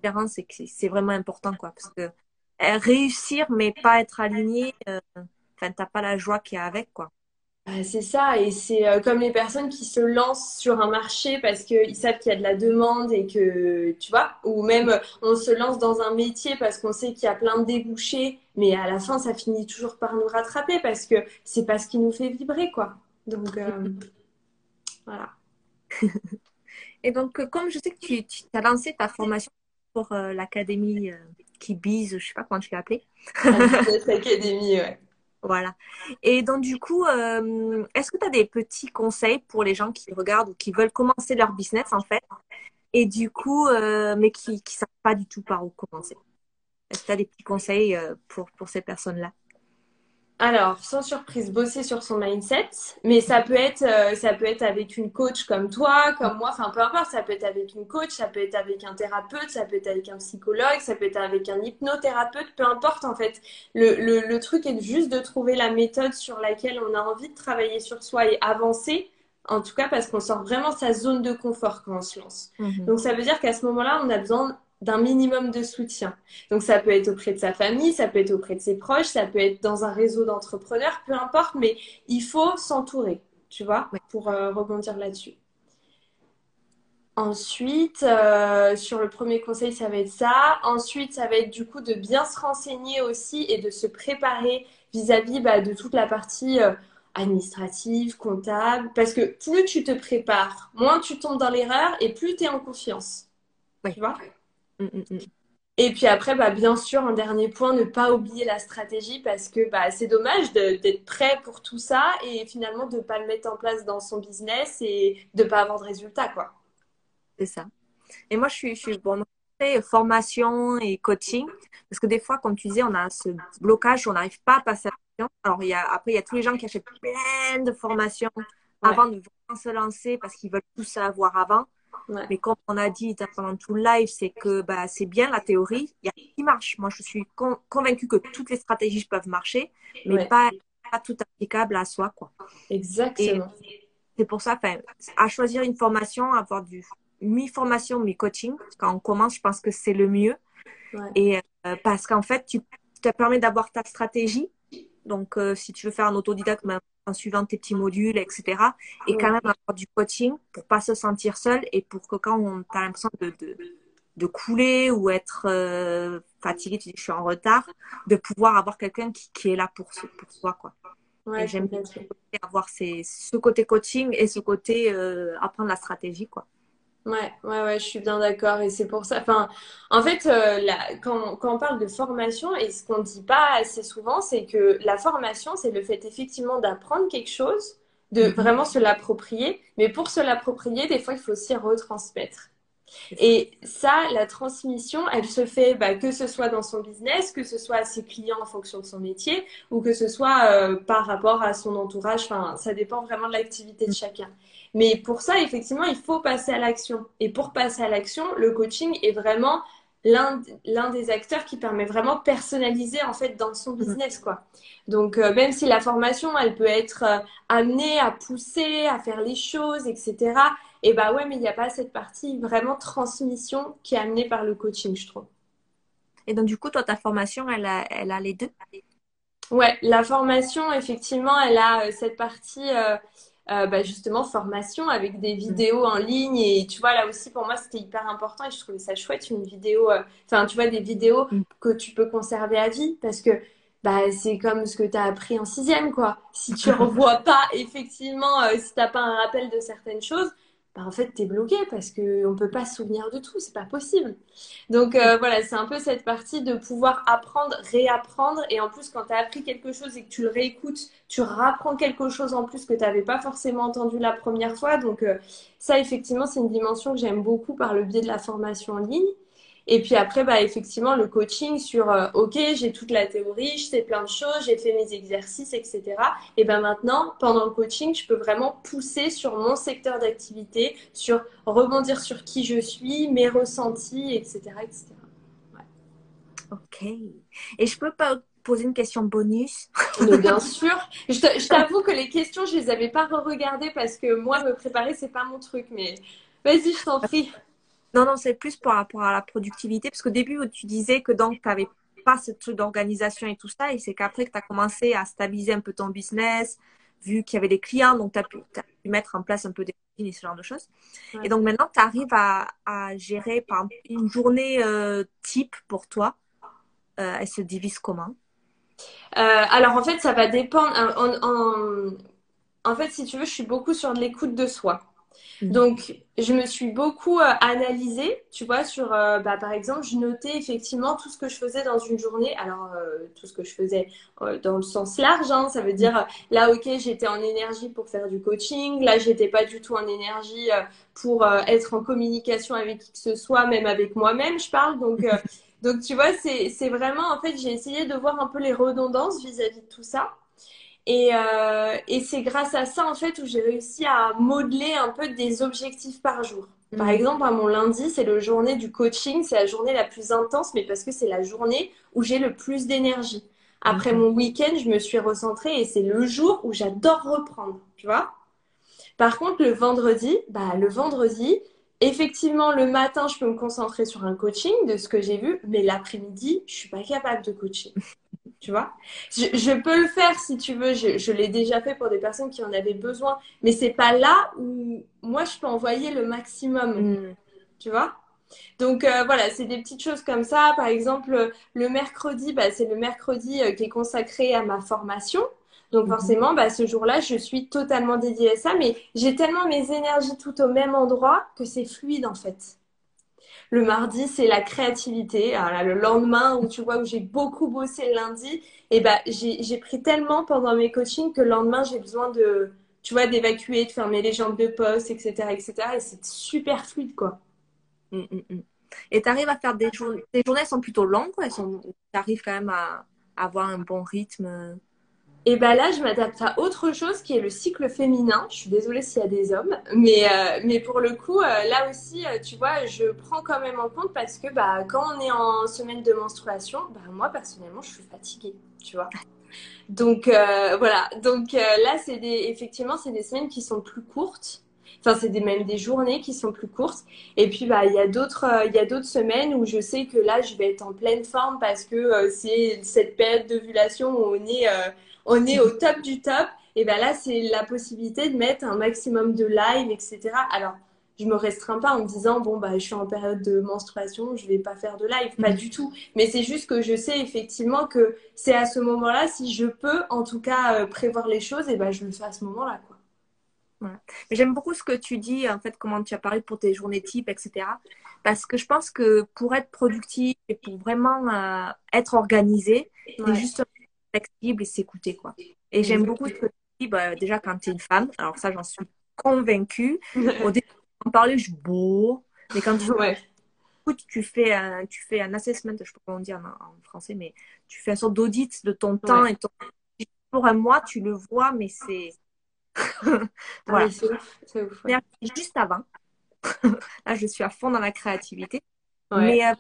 Speaker 3: différence, c'est que c'est vraiment important, quoi. Parce que euh, réussir, mais pas être aligné, euh, enfin, t'as pas la joie qui est avec, quoi.
Speaker 2: Bah, c'est ça, et c'est euh, comme les personnes qui se lancent sur un marché parce qu'ils savent qu'il y a de la demande et que, tu vois, ou même on se lance dans un métier parce qu'on sait qu'il y a plein de débouchés, mais à la fin, ça finit toujours par nous rattraper parce que c'est pas ce qui nous fait vibrer, quoi. Donc, euh, voilà.
Speaker 3: et donc, comme je sais que tu, tu as lancé ta formation pour euh, l'académie qui bise, je sais pas comment tu l'as appelée.
Speaker 2: Académie, ouais.
Speaker 3: Voilà. Et donc, du coup, euh, est-ce que tu as des petits conseils pour les gens qui regardent ou qui veulent commencer leur business, en fait, et du coup, euh, mais qui ne savent pas du tout par où commencer? Est-ce que tu as des petits conseils euh, pour, pour ces personnes-là?
Speaker 2: Alors, sans surprise, bosser sur son mindset, mais ça peut être, euh, ça peut être avec une coach comme toi, comme moi, enfin peu importe, ça peut être avec une coach, ça peut être avec un thérapeute, ça peut être avec un psychologue, ça peut être avec un hypnothérapeute, peu importe en fait. Le, le, le truc est juste de trouver la méthode sur laquelle on a envie de travailler sur soi et avancer, en tout cas parce qu'on sort vraiment sa zone de confort quand on se lance. Mhm. Donc ça veut dire qu'à ce moment-là, on a besoin d'un minimum de soutien. Donc ça peut être auprès de sa famille, ça peut être auprès de ses proches, ça peut être dans un réseau d'entrepreneurs, peu importe, mais il faut s'entourer, tu vois, pour euh, rebondir là-dessus. Ensuite, euh, sur le premier conseil, ça va être ça. Ensuite, ça va être du coup de bien se renseigner aussi et de se préparer vis-à-vis bah, de toute la partie euh, administrative, comptable. Parce que plus tu te prépares, moins tu tombes dans l'erreur et plus tu es en confiance. Tu vois? Mm, mm, mm. Et puis après, bah, bien sûr, un dernier point, ne pas oublier la stratégie parce que bah, c'est dommage d'être prêt pour tout ça et finalement de ne pas le mettre en place dans son business et de ne pas avoir de résultats. quoi.
Speaker 3: C'est ça. Et moi, je suis, je suis bon, formation et coaching parce que des fois, comme tu disais, on a ce blocage, on n'arrive pas à passer à l'action. Alors, il y a, après, il y a tous les gens qui achètent plein de formations avant de vraiment se lancer parce qu'ils veulent tout savoir avant. Mais comme on a dit pendant tout le live, c'est que bah, c'est bien la théorie, il y a qui marche. Moi, je suis convaincue que toutes les stratégies peuvent marcher, mais pas, pas tout applicable à soi. Quoi.
Speaker 2: Exactement.
Speaker 3: C'est pour ça, à choisir une formation, avoir du mi-formation, mi-coaching, quand on commence, je pense que c'est le mieux. Et euh, parce qu'en fait, tu te permet d'avoir ta stratégie. Donc, euh, si tu veux faire un autodidacte, ben, en suivant tes petits modules, etc. Et quand même avoir du coaching pour pas se sentir seul et pour que quand on a l'impression de, de, couler ou être euh, fatigué, tu dis je suis en retard, de pouvoir avoir quelqu'un qui, qui, est là pour, pour soi. Quoi. j'aime bien avoir ces, ce côté coaching et ce côté euh, apprendre la stratégie. quoi.
Speaker 2: Ouais, ouais, ouais, je suis bien d'accord. Et c'est pour ça. Enfin, en fait, euh, quand, quand, on parle de formation, et ce qu'on ne dit pas assez souvent, c'est que la formation, c'est le fait effectivement d'apprendre quelque chose, de mhm. vraiment se l'approprier. Mais pour se l'approprier, des fois, il faut aussi retransmettre. Et ça, la transmission, elle se fait bah, que ce soit dans son business, que ce soit à ses clients en fonction de son métier, ou que ce soit euh, par rapport à son entourage. Enfin, ça dépend vraiment de l'activité de chacun. Mais pour ça, effectivement, il faut passer à l'action. Et pour passer à l'action, le coaching est vraiment l'un des acteurs qui permet vraiment de personnaliser en fait dans son mm. business quoi. Donc euh, même si la formation elle peut être euh, amenée à pousser, à faire les choses, etc. Et bah ouais, mais il n'y a pas cette partie vraiment transmission qui est amenée par le coaching, je trouve.
Speaker 3: Et donc du coup, toi, ta formation, elle a, elle a les deux?
Speaker 2: Ouais, la formation, effectivement, elle a euh, cette partie euh, bah, justement formation avec des mm. vidéos en ligne et tu vois là aussi pour moi c'était hyper important et je trouvais ça chouette une vidéo euh, enfin tu vois des vidéos mm. que tu peux conserver à vie parce que bah c'est comme ce que tu as appris en sixième quoi si tu revois pas effectivement euh, si t'as pas un rappel de certaines choses bah, en fait, tu es bloqué parce qu'on ne peut pas se souvenir de tout, c'est pas possible. Donc euh, voilà, c'est un peu cette partie de pouvoir apprendre, réapprendre. Et en plus, quand tu as appris quelque chose et que tu le réécoutes, tu rapprends quelque chose en plus que tu n'avais pas forcément entendu la première fois. Donc euh, ça, effectivement, c'est une dimension que j'aime beaucoup par le biais de la formation en ligne. Et puis après, bah, effectivement, le coaching sur, euh, OK, j'ai toute la théorie, je sais plein de choses, j'ai fait mes exercices, etc. Et ben maintenant, pendant le coaching, je peux vraiment pousser sur mon secteur d'activité, sur rebondir sur qui je suis, mes ressentis, etc. etc.
Speaker 3: Ok. Et je peux pas poser une question bonus?
Speaker 2: Bien sûr. Je t'avoue que les questions, je les avais pas re-regardées parce que moi, me préparer, c'est pas mon truc. Mais vas-y, je t'en prie.
Speaker 3: Non, non, c'est plus par rapport à la productivité. Parce qu'au début, tu disais que donc, tu n'avais pas ce truc d'organisation et tout ça. Et c'est qu'après que tu as commencé à stabiliser un peu ton business, vu qu'il y avait des clients, donc tu as, pu mettre en place un peu des routines et ce genre de choses. Et donc maintenant, tu arrives à, gérer par une journée euh, type pour toi. Euh, elle se divise comment?
Speaker 2: Euh, Alors en fait, ça va dépendre. en, fait, si tu veux, je suis beaucoup sur l'écoute de soi. Mhm. Donc, je me suis beaucoup euh, analysée, tu vois, sur, euh, bah, par exemple, je notais effectivement tout ce que je faisais dans une journée. Alors, euh, tout ce que je faisais dans le sens large, hein, ça veut dire, là, ok, j'étais en énergie pour faire du coaching, là, j'étais pas du tout en énergie pour être en communication avec qui que ce soit, même avec moi-même, je parle. Donc, donc tu vois, c'est vraiment, en fait, j'ai essayé de voir un peu les redondances vis à -vis de tout ça. Et, euh, et c'est grâce à ça, en fait, où j'ai réussi à modeler un peu des objectifs par jour. Par mm. exemple, à mon lundi, c'est la journée du coaching, c'est la journée la plus intense, mais parce que c'est la journée où j'ai le plus d'énergie. Après mon week-end, je me suis recentrée et c'est le jour où j'adore reprendre, tu vois. Par contre, le vendredi, bah, le vendredi, effectivement, le matin, je peux me concentrer sur un coaching de ce que j'ai vu, mais l'après-midi, je suis pas capable de coacher. Tu vois. Je, peux le faire si tu veux, je, l'ai déjà fait pour des personnes qui en avaient besoin, mais c'est pas là où moi je peux envoyer le maximum, mm. tu vois. Donc euh, voilà, c'est des petites choses comme ça. Par exemple, le mercredi, bah, c'est le mercredi euh, qui est consacré à ma formation. Donc mm-hmm. forcément, bah, ce jour-là, je suis totalement dédiée à ça, mais j'ai tellement mes énergies tout au même endroit que c'est fluide en fait. Le mardi, c'est la créativité. Le lendemain, où tu vois, où j'ai beaucoup bossé le lundi, et eh ben, j'ai pris tellement pendant mes coachings que le lendemain, j'ai besoin de, tu vois, d'évacuer, de fermer les jambes de poste, etc., etc. Et c'est super fluide, quoi.
Speaker 3: Mm, mm, mm. Et tu arrives à faire des journées, tes journées sont plutôt longues, elles sont, tu arrives quand même à avoir un bon rythme?
Speaker 2: Et ben là, je m'adapte à autre chose qui est le cycle féminin. Je suis désolée s'il y a des hommes, mais, euh, mais pour le coup, euh, là aussi, euh, tu vois, je prends quand même en compte parce que bah, quand on est en semaine de menstruation, bah, moi personnellement, je suis fatiguée, tu vois. Donc voilà, donc là, c'est des, effectivement, c'est des semaines qui sont plus courtes. Enfin, c'est même des journées qui sont plus courtes. Et puis, bah, il y a d'autres, il y a d'autres semaines où je sais que là, je vais être en pleine forme parce que c'est cette période d'ovulation où on est on est au top du top. Et ben là, c'est la possibilité de mettre un maximum de live, etc. Alors, je me restreins pas en me disant bon bah je suis en période de menstruation, je vais pas faire de live, pas mm. du tout. Mais c'est juste que je sais effectivement que c'est à ce moment-là, si je peux en tout cas euh, prévoir les choses, et ben je le fais à ce moment-là quoi.
Speaker 3: J'aime beaucoup ce que tu dis, en fait, comment tu as parlé pour tes journées type, etc. Parce que je pense que pour être productif et pour vraiment euh, être organisé, c'est juste flexible et s'écouter, quoi. Et j'aime beaucoup ce que tu dis, bah, déjà quand tu es une femme, alors ça, j'en suis convaincue. Au début, on parlait, je beau, mais quand tu, ouais. tu fais un, tu fais un assessment, je sais pas comment dire en, français, mais tu fais un sorte d'audit de ton temps et ton pour un mois, tu le vois, mais c'est voilà. Ah juste avant, là, je suis à fond dans la créativité, mais euh,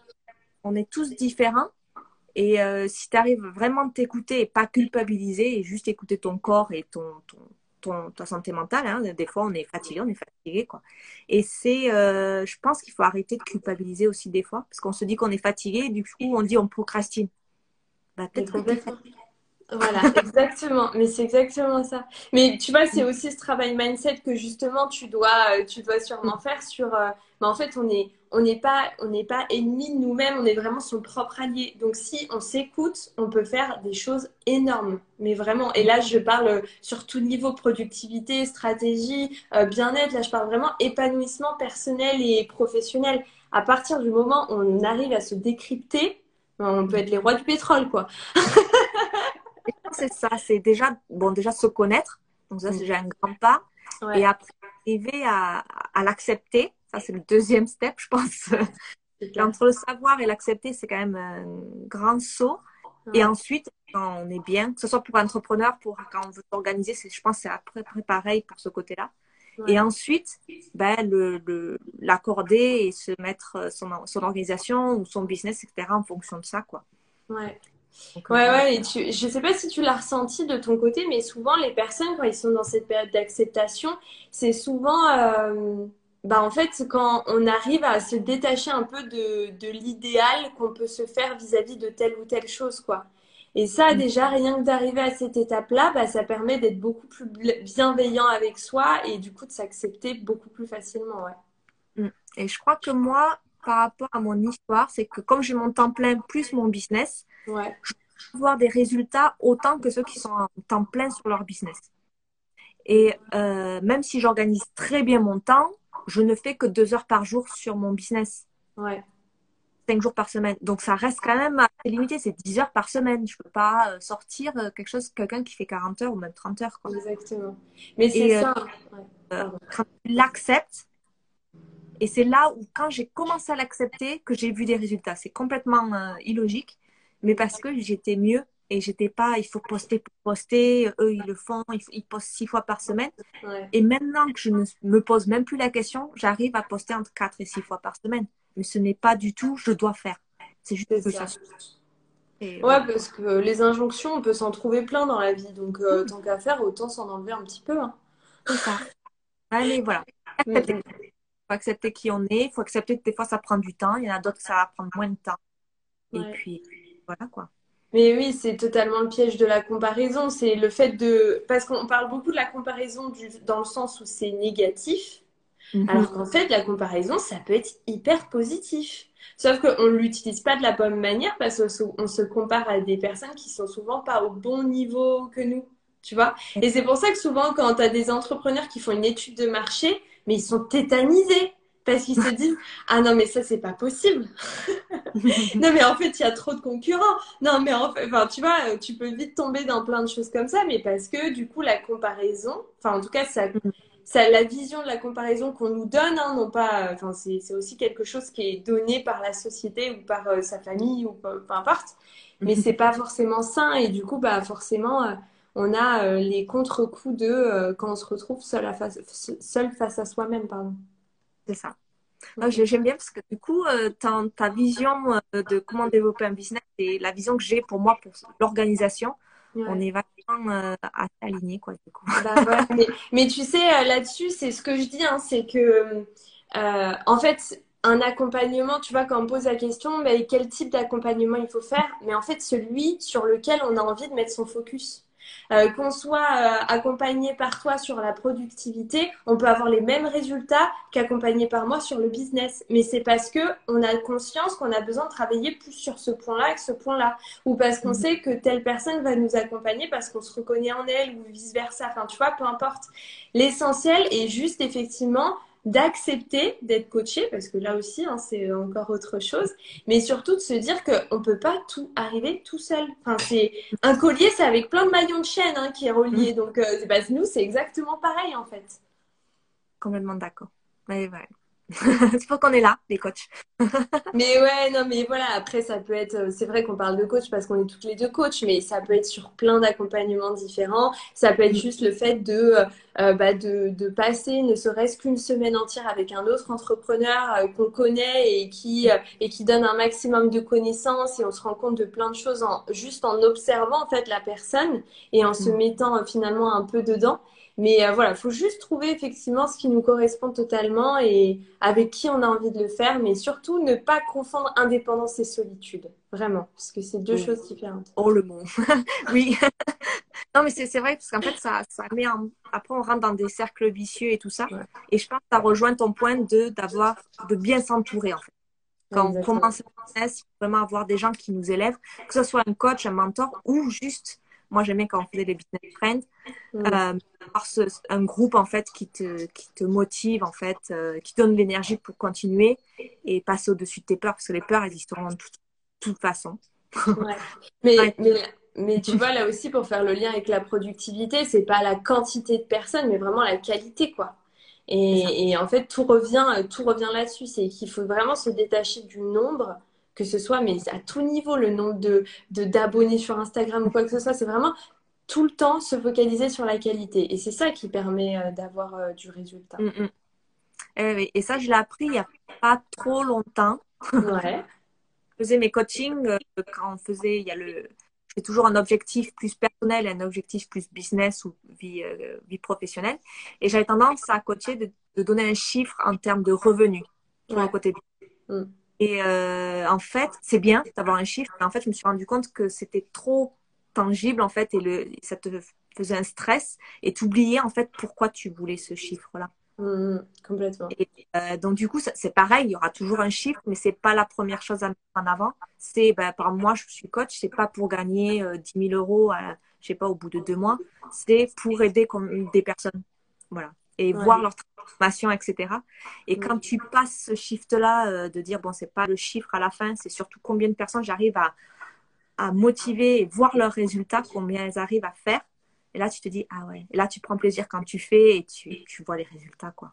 Speaker 3: on est tous différents et euh, si tu arrives vraiment à t'écouter et pas culpabiliser et juste écouter ton corps et ton, ton, ta santé mentale, hein, des fois on est fatigué, on est fatigué quoi. Et c'est, euh, je pense qu'il faut arrêter de culpabiliser aussi des fois parce qu'on se dit qu'on est fatigué et du coup on dit on procrastine.
Speaker 2: Bah, peut-être voilà, exactement. Mais c'est exactement ça. Mais tu vois, c'est aussi ce travail mindset que justement tu dois, euh, tu dois sûrement faire sur. Euh, mais en fait, on est, on n'est pas, on n'est pas ennemi de nous-mêmes. On est vraiment son propre allié. Donc, si on s'écoute, on peut faire des choses énormes. Mais vraiment. Et là, je parle sur tout niveau productivité, stratégie, euh, bien-être. Là, je parle vraiment épanouissement personnel et professionnel. À partir du moment où on arrive à se décrypter, on peut être les rois du pétrole, quoi.
Speaker 3: c'est ça, c'est déjà, bon, déjà se connaître. Donc ça, c'est déjà un grand pas. Et après, arriver à, à l'accepter. Ça, c'est le deuxième step, je pense. entre le savoir et l'accepter, c'est quand même un grand saut. Et ensuite, quand on est bien, que ce soit pour entrepreneur, pour quand on veut s'organiser, je pense que c'est après, pareil pour ce côté-là. Et ensuite, ben, le, l'accorder et se mettre son, son organisation ou son business, etc., en fonction de ça, quoi.
Speaker 2: Ouais. Ouais, ouais, et tu, je sais pas si tu l'as ressenti de ton côté, mais souvent les personnes, quand ils sont dans cette période d'acceptation, c'est souvent, euh, bah en fait, quand on arrive à se détacher un peu de, de l'idéal qu'on peut se faire vis-à-vis de telle ou telle chose, quoi. Et ça, mm. déjà, rien que d'arriver à cette étape-là, bah, ça permet d'être beaucoup plus bienveillant avec soi et du coup de s'accepter beaucoup plus facilement, ouais.
Speaker 3: Mm. Et je crois que moi, par rapport à mon histoire, c'est que comme j'ai mon temps plein plus mon business, ouais. avoir des résultats autant que ceux qui sont en temps plein sur leur business. Et euh, même si j'organise très bien mon temps, je ne fais que deux heures par jour sur mon business.
Speaker 2: Ouais.
Speaker 3: Cinq jours par semaine. Donc ça reste quand même assez limité, c'est 10 heures par semaine. Je ne peux pas euh, sortir euh, quelque chose, quelqu'un qui fait 40 heures ou même 30 heures. Quoi.
Speaker 2: Exactement. Mais c'est ça.
Speaker 3: quand tu l'acceptes, et c'est là où, quand j'ai commencé à l'accepter, que j'ai vu des résultats. C'est complètement euh, illogique, mais parce que j'étais mieux et j'étais pas, il faut poster pour poster, eux ils le font, ils, postent six fois par semaine. Et maintenant que je ne me pose même plus la question, j'arrive à poster entre quatre et six fois par semaine. Mais ce n'est pas du tout, je dois faire. C'est juste que ça.
Speaker 2: ouais, parce que les injonctions, on peut s'en trouver plein dans la vie. Donc, euh, tant qu'à faire, autant s'en enlever un petit peu. Hein.
Speaker 3: C'est ça. Allez, voilà. Mm faut accepter qui on est, il faut accepter que des fois ça prend du temps, il y en a d'autres ça va prendre moins de temps. Et puis voilà quoi.
Speaker 2: Mais oui, c'est totalement le piège de la comparaison. C'est le fait de. Parce qu'on parle beaucoup de la comparaison du... dans le sens où c'est négatif. Mhm. Alors qu'en fait, la comparaison, ça peut être hyper positif. Sauf qu'on ne l'utilise pas de la bonne manière parce qu'on se compare à des personnes qui sont souvent pas au bon niveau que nous. Tu vois Et c'est pour ça que souvent, quand tu as des entrepreneurs qui font une étude de marché, mais ils sont tétanisés parce qu'ils se disent ah non mais ça c'est pas possible non mais en fait il y a trop de concurrents non mais en fait enfin tu vois tu peux vite tomber dans plein de choses comme ça mais parce que du coup la comparaison enfin en tout cas ça, ça la vision de la comparaison qu'on nous donne hein, non pas enfin c'est aussi quelque chose qui est donné par la société ou par euh, sa famille ou peu, importe mais c'est pas forcément sain et du coup bah forcément euh, on a euh, les contre-coups de quand on se retrouve seul, à face, seul face à soi-même. Pardon.
Speaker 3: C'est ça. J'aime bien parce que du coup, euh, ta, vision de comment développer un business et la vision que j'ai pour moi, pour l'organisation, on est vraiment assez alignés. Quoi, du coup.
Speaker 2: Bah mais, tu sais, là-dessus, c'est ce que je dis, hein, c'est que, en fait, un accompagnement, tu vois, quand on pose la question, mais quel type d'accompagnement il faut faire, mais en fait, celui sur lequel on a envie de mettre son focus. Euh, qu'on soit euh, accompagné par toi sur la productivité, on peut avoir les mêmes résultats qu'accompagné par moi sur le business. Mais c'est parce que on a conscience qu'on a besoin de travailler plus sur ce point-là que ce point-là, ou parce qu'on mhm. sait que telle personne va nous accompagner parce qu'on se reconnaît en elle ou vice versa. Enfin, tu vois, peu importe. L'essentiel est juste effectivement d'accepter d'être coaché, parce que là aussi, hein, c'est encore autre chose, mais surtout de se dire qu'on ne peut pas tout arriver tout seul. Enfin, c'est un collier, c'est avec plein de maillons de chaîne hein, qui est relié. Mm. Donc, euh, bah, nous, c'est exactement pareil, en fait.
Speaker 3: Complètement d'accord. Ouais, ouais. c'est pour qu'on est là, les coachs.
Speaker 2: mais ouais, non, mais voilà, après, ça peut être, euh, c'est vrai qu'on parle de coach parce qu'on est toutes les deux coachs, mais ça peut être sur plein d'accompagnements différents. Ça peut être mm. juste le fait de, euh, euh, bah, de, de, passer ne serait-ce qu'une semaine entière avec un autre entrepreneur qu'on connaît et qui, et qui donne un maximum de connaissances et on se rend compte de plein de choses en, juste en observant, en fait, la personne et en se mm. mettant finalement un peu dedans. Mais euh, voilà, il faut juste trouver effectivement ce qui nous correspond totalement et avec qui on a envie de le faire, mais surtout ne pas confondre indépendance et solitude, vraiment, parce que c'est deux choses différentes.
Speaker 3: Oh le mot, oui. non, mais c'est vrai, parce qu'en fait, ça, ça met en... Après, on rentre dans des cercles vicieux et tout ça. Et je pense que ça rejoint ton point de, d'avoir, de bien s'entourer, en fait. Quand on commence il faut vraiment avoir des gens qui nous élèvent, que ce soit un coach, un mentor ou juste moi, j'aimais quand on faisait les business friends, mm. euh, un groupe en fait qui te, qui te motive en fait, euh, qui donne l'énergie pour continuer et passer au-dessus de tes peurs parce que les peurs existeront de toute, toute façon.
Speaker 2: Mais, mais, mais, tu vois là aussi pour faire le lien avec la productivité, c'est pas la quantité de personnes, mais vraiment la qualité quoi. Et, et, en fait, tout revient, tout revient là-dessus. C'est qu'il faut vraiment se détacher du nombre, que ce soit, mais à tout niveau, le nombre de d'abonnés sur Instagram ou quoi que ce soit. C'est vraiment tout le temps se focaliser sur la qualité. Et c'est ça qui permet euh, d'avoir euh, du résultat.
Speaker 3: Mm, mm. Eh et, ça, je l'ai appris il n'y a pas trop longtemps.
Speaker 2: Ouais.
Speaker 3: je faisais mes coachings euh, quand on faisait, il y a le, j'ai toujours un objectif plus personnel et un objectif plus business ou vie, vie professionnelle. Et j'avais tendance à coacher de, donner un chiffre en termes de revenus un côté. Mm. Et en fait, c'est bien d'avoir un chiffre, mais en fait, je me suis rendu compte que c'était trop tangible en fait et le, ça te faisait un stress et t'oubliais en fait pourquoi tu voulais ce chiffre-là.
Speaker 2: Mmh, complètement.
Speaker 3: Et, euh, donc du coup, c'est pareil, il y aura toujours un chiffre, mais c'est pas la première chose à mettre en avant. C'est, ben, par moi, je suis coach, c'est pas pour gagner euh, 10 000 euros, à, je sais pas, au bout de deux mois. C'est pour aider comme, des personnes, voilà, et voir leur transformation, etc. Et mmh. quand tu passes ce shift-là, euh, de dire bon, c'est pas le chiffre à la fin, c'est surtout combien de personnes j'arrive à à motiver et voir leurs résultats, combien elles arrivent à faire. Et là, tu te dis, ah ouais. Et là, tu prends plaisir quand tu fais et tu, tu vois les résultats, quoi.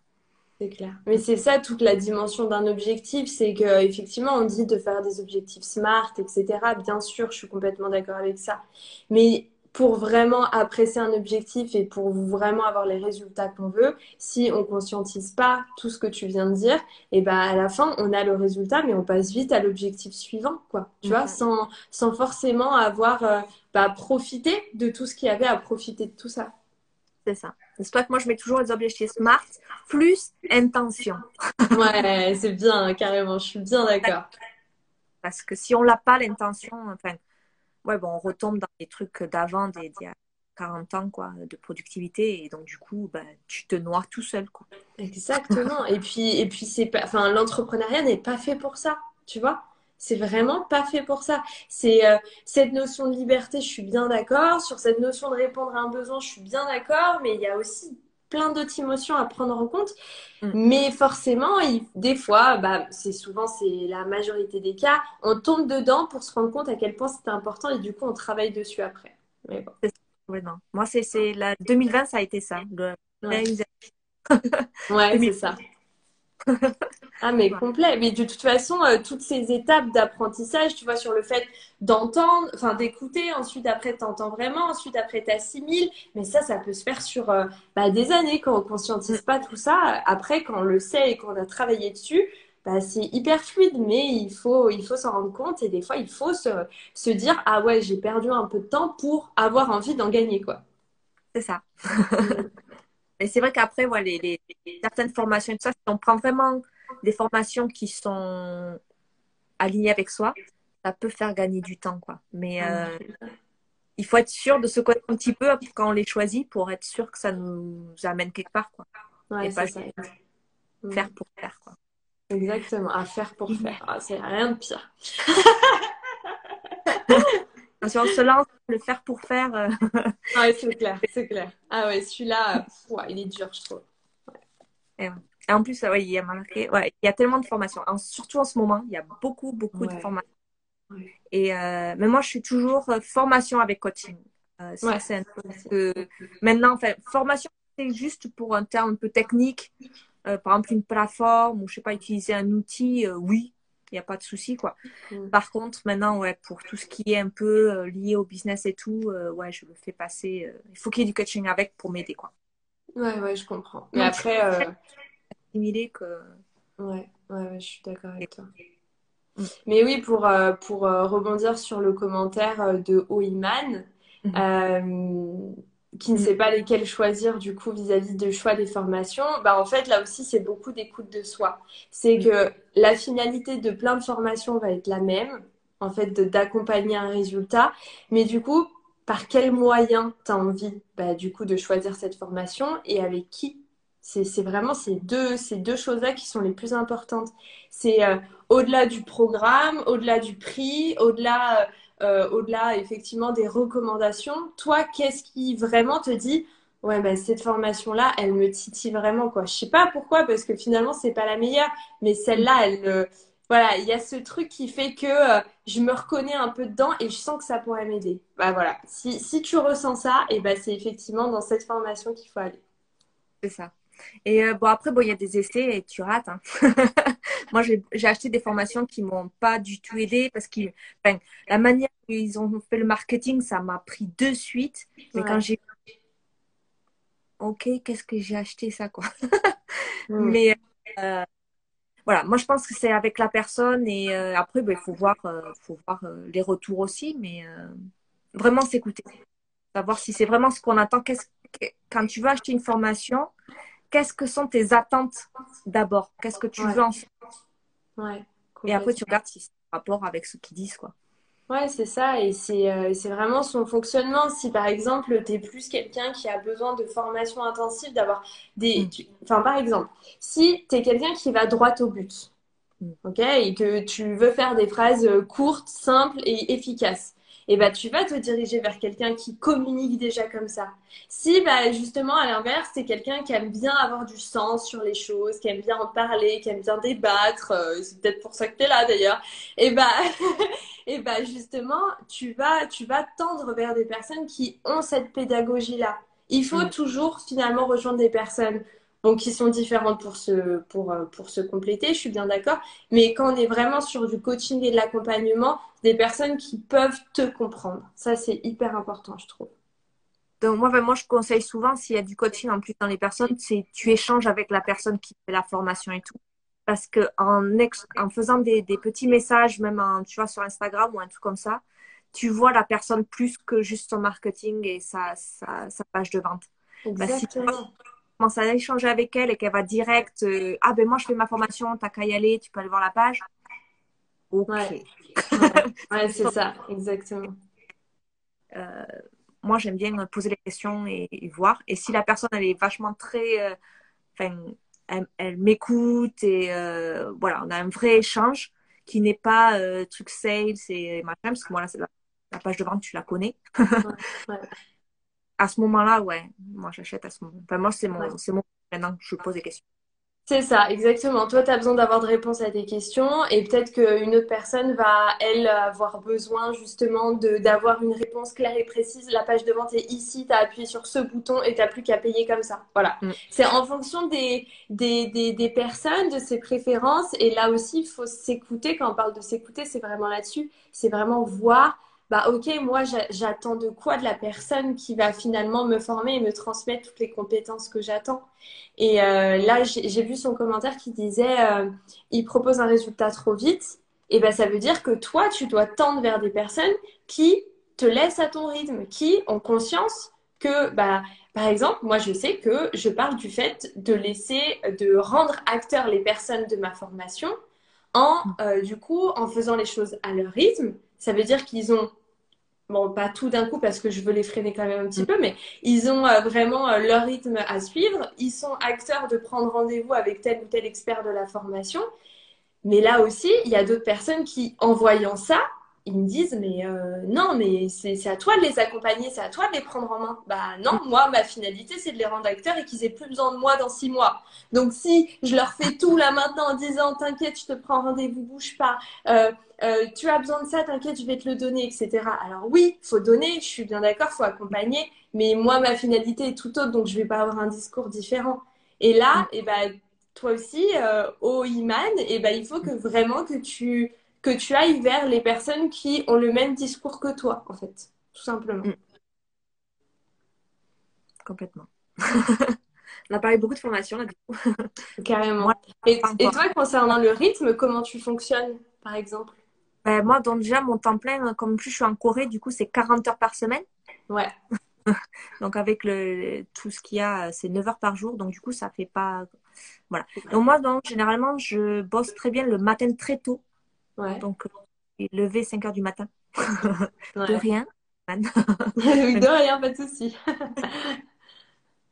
Speaker 2: C'est clair. Mais c'est ça toute la dimension d'un objectif, c'est que effectivement on dit de faire des objectifs smart, etc. Bien sûr, je suis complètement d'accord avec ça. Mais pour vraiment apprécier un objectif et pour vraiment avoir les résultats qu'on veut, si on conscientise pas tout ce que tu viens de dire, et ben à la fin on a le résultat, mais on passe vite à l'objectif suivant, quoi. Tu vois, sans, sans forcément avoir euh, bah, profité de tout ce qu'il y avait à profiter de tout ça.
Speaker 3: C'est ça. C'est toi que moi je mets toujours les objectifs smart plus intention.
Speaker 2: ouais, c'est bien, carrément. Je suis bien d'accord.
Speaker 3: Parce que si on l'a pas l'intention, enfin ouais, on retombe dans les trucs d'avant, des, des 40 ans quoi, de productivité. Et donc, du coup, bah, tu te noies tout seul. Quoi.
Speaker 2: Exactement. et puis, et puis c'est pas... enfin, l'entrepreneuriat n'est pas fait pour ça, tu vois. C'est vraiment pas fait pour ça. C'est euh, cette notion de liberté, je suis bien d'accord. Sur cette notion de répondre à un besoin, je suis bien d'accord. Mais il y a aussi plein d'autres émotions à prendre en compte. Mm. Mais forcément, des fois, bah, c'est souvent, c'est la majorité des cas, on tombe dedans pour se rendre compte à quel point c'était important et du coup, on travaille dessus après. Mais bon.
Speaker 3: non. Moi, c'est la 2020, ça a été ça.
Speaker 2: ouais, c'est ça. Ah, mais complet. Mais de toute façon, euh, toutes ces étapes d'apprentissage, tu vois, sur le fait d'entendre, enfin d'écouter, ensuite après t'entends vraiment, ensuite après t'assimiles. Mais ça, ça peut se faire sur euh, bah, des années quand on conscientise pas tout ça. Après, quand on le sait et qu'on a travaillé dessus, bah, c'est hyper fluide, mais il faut, il faut s'en rendre compte et des fois, il faut se, se dire Ah ouais, j'ai perdu un peu de temps pour avoir envie d'en gagner, quoi.
Speaker 3: C'est ça. Et c'est vrai qu'après, les, certaines formations, tout ça, si on prend vraiment des formations qui sont alignées avec soi, ça peut faire gagner du temps, quoi. Mais ah euh, il faut être sûr de se connaître un petit peu quand on les choisit pour être sûr que ça nous amène quelque part, quoi.
Speaker 2: Ouais, pas ça.
Speaker 3: faire pour faire, quoi.
Speaker 2: Exactement, à faire pour faire. Ah, c'est rien de pire.
Speaker 3: Si on se lance, le faire pour faire. Euh.
Speaker 2: ah c'est clair, c'est clair. Ah ouais, celui-là, il est dur, je trouve.
Speaker 3: Et, en plus, ouais, il y a marqué, ouais, il y a tellement de formations. surtout en ce moment, il y a beaucoup, beaucoup de formations. Et euh, mais moi, je suis toujours euh, formation avec coaching. Euh, maintenant, enfin, formation, c'est juste pour un terme un peu technique. par exemple, une plateforme ou je sais pas, utiliser un outil, oui, il n'y a pas de souci quoi. Par contre, maintenant, ouais, pour tout ce qui est un peu euh, lié au business et tout, euh, ouais, je le fais passer. Euh, il faut qu'il y ait du coaching avec pour m'aider quoi.
Speaker 2: Ouais, ouais, je comprends. Mais après,
Speaker 3: assimilé que.
Speaker 2: Ouais, ouais, je suis d'accord avec toi. Mm. Mais oui, pour, pour rebondir sur le commentaire de Oiman, mm qui ne sait pas lesquels choisir du coup vis-à-vis du choix des formations, bah en fait là aussi c'est beaucoup d'écoute de soi. C'est que la finalité de plein de formations va être la même, en fait d'accompagner un résultat, mais du coup par quel moyen tu as envie bah, du coup de choisir cette formation et avec qui? C'est vraiment ces deux, ces deux choses-là qui sont les plus importantes. C'est euh, au-delà du programme, au-delà du prix, au-delà euh, au-delà effectivement des recommandations, toi, qu'est-ce qui vraiment te dit ouais bah, cette formation là elle me titille vraiment quoi. Je sais pas pourquoi parce que finalement c'est pas la meilleure mais celle-là elle euh, voilà il y a ce truc qui fait que euh, je me reconnais un peu dedans et je sens que ça pourrait m'aider. Bah voilà. Si, si tu ressens ça et bah c'est effectivement dans cette formation qu'il faut aller.
Speaker 3: C'est ça Et euh, bon, après, bon, il y a des essais et tu rates. Hein. Moi, j'ai acheté des formations qui m'ont pas du tout aidé parce que enfin, la manière dont ils ont fait le marketing, ça m'a pris de suite. Mais quand j'ai. Ok, qu'est-ce que j'ai acheté ça, quoi? Mais euh, voilà, moi, je pense que c'est avec la personne et euh, après, ben, il faut voir, faut voir les retours aussi. Mais vraiment s'écouter. Savoir si c'est vraiment ce qu'on attend. Quand tu veux acheter une formation, qu'est-ce que sont tes attentes d'abord? Qu'est-ce que tu veux en
Speaker 2: ouais,
Speaker 3: Et après, tu regardes si c'est en rapport avec ce qu'ils disent. Quoi.
Speaker 2: Ouais, c'est ça. Et c'est euh, vraiment son fonctionnement. Si par exemple, tu es plus quelqu'un qui a besoin de formation intensive, d'avoir des. Mm. Enfin, par exemple, si tu es quelqu'un qui va droit au but, mm. ok, et que tu veux faire des phrases courtes, simples et efficaces et eh bah, ben, tu vas te diriger vers quelqu'un qui communique déjà comme ça. Si bah, justement, à l'inverse, c'est quelqu'un qui aime bien avoir du sens sur les choses, qui aime bien en parler, qui aime bien débattre, euh, c'est peut-être pour ça que tu es là d'ailleurs, et eh bah, et bah justement, tu vas, tu vas tendre vers des personnes qui ont cette pédagogie-là. Il faut mm. toujours finalement rejoindre des personnes donc qui sont différentes pour se, pour, euh, pour se compléter, je suis bien d'accord. Mais quand on est vraiment sur du coaching et de l'accompagnement, des personnes qui peuvent te comprendre. Ça, c'est hyper important, je trouve.
Speaker 3: Donc, moi, moi, je conseille souvent, s'il y a du coaching en plus dans les personnes, c'est tu échanges avec la personne qui fait la formation et tout. Parce que en, en faisant des, des, petits messages, même en, tu vois, sur Instagram ou un truc comme ça, tu vois la personne plus que juste son marketing et sa, sa, sa page de vente.
Speaker 2: Exactement
Speaker 3: commence à échanger avec elle et qu'elle va direct euh, Ah ben moi je fais ma formation, t'as qu'à y aller, tu peux aller voir la page.
Speaker 2: Ok. Ouais, c'est ça, exactement.
Speaker 3: Euh, moi j'aime bien poser les questions et, voir. Et si la personne elle est vachement très. Euh, enfin, elle, m'écoute et voilà, on a un vrai échange qui n'est pas truc sales et machin, parce que moi là, la, la, page de vente, tu la connais. ouais à ce moment-là, ouais, moi j'achète à ce moment. Enfin, moi, c'est mon, c'est mon maintenant je pose des questions.
Speaker 2: C'est ça, exactement. Toi, tu as besoin d'avoir de réponses à tes questions et peut-être qu'une autre personne va, elle, avoir besoin justement de, d'avoir une réponse claire et précise. La page de vente est ici, tu as appuyé sur ce bouton et tu n'as plus qu'à payer comme ça. Voilà. Mm. C'est en fonction des, des, des, des, personnes, de ses préférences. Et là aussi, il faut s'écouter. Quand on parle de s'écouter, c'est vraiment là-dessus. C'est vraiment voir bah ok, moi j'attends de quoi? De la personne qui va finalement me former et me transmettre toutes les compétences que j'attends. Et euh, là, j'ai vu son commentaire qui disait euh, il propose un résultat trop vite. Et ben ça veut dire que toi, tu dois tendre vers des personnes qui te laissent à ton rythme, qui ont conscience que, bah, par exemple, moi je sais que je parle du fait de laisser, de rendre acteurs les personnes de ma formation en, euh, du coup, en faisant les choses à leur rythme ça veut dire qu'ils ont, bon, pas tout d'un coup parce que je veux les freiner quand même un petit mm. peu, mais ils ont euh, vraiment euh, leur rythme à suivre. Ils sont acteurs de prendre rendez-vous avec tel ou tel expert de la formation. Mais là aussi, il y a d'autres personnes qui, en voyant ça, ils me disent mais euh, non mais c'est à toi de les accompagner c'est à toi de les prendre en main. Bah non moi ma finalité c'est de les rendre acteurs et qu'ils aient plus besoin de moi dans six mois. Donc si je leur fais tout là maintenant en disant t'inquiète je te prends rendez-vous bouge pas euh, euh, tu as besoin de ça t'inquiète je vais te le donner etc alors oui faut donner je suis bien d'accord faut accompagner mais moi ma finalité est tout autre donc je vais pas avoir un discours différent. Et là et eh ben toi aussi au Iman et ben il faut que vraiment que tu que tu ailles vers les personnes qui ont le même discours que toi, en fait, tout simplement. Mm.
Speaker 3: Complètement. On a parlé beaucoup de formation là, du coup.
Speaker 2: Carrément. et, toi, concernant le rythme, comment tu fonctionnes, par exemple?
Speaker 3: Ben, Moi, donc déjà, mon temps plein, comme plus je suis en Corée, du coup, c'est 40 heures par semaine.
Speaker 2: Ouais.
Speaker 3: donc, avec le, tout ce qu'il y a, c'est 9 heures par jour. Donc, du coup, ça fait pas. Voilà. Donc, moi, donc, généralement, je bosse très bien le matin très tôt. Donc, euh, lever 5 heures du matin. de rien.
Speaker 2: de rien, pas de souci.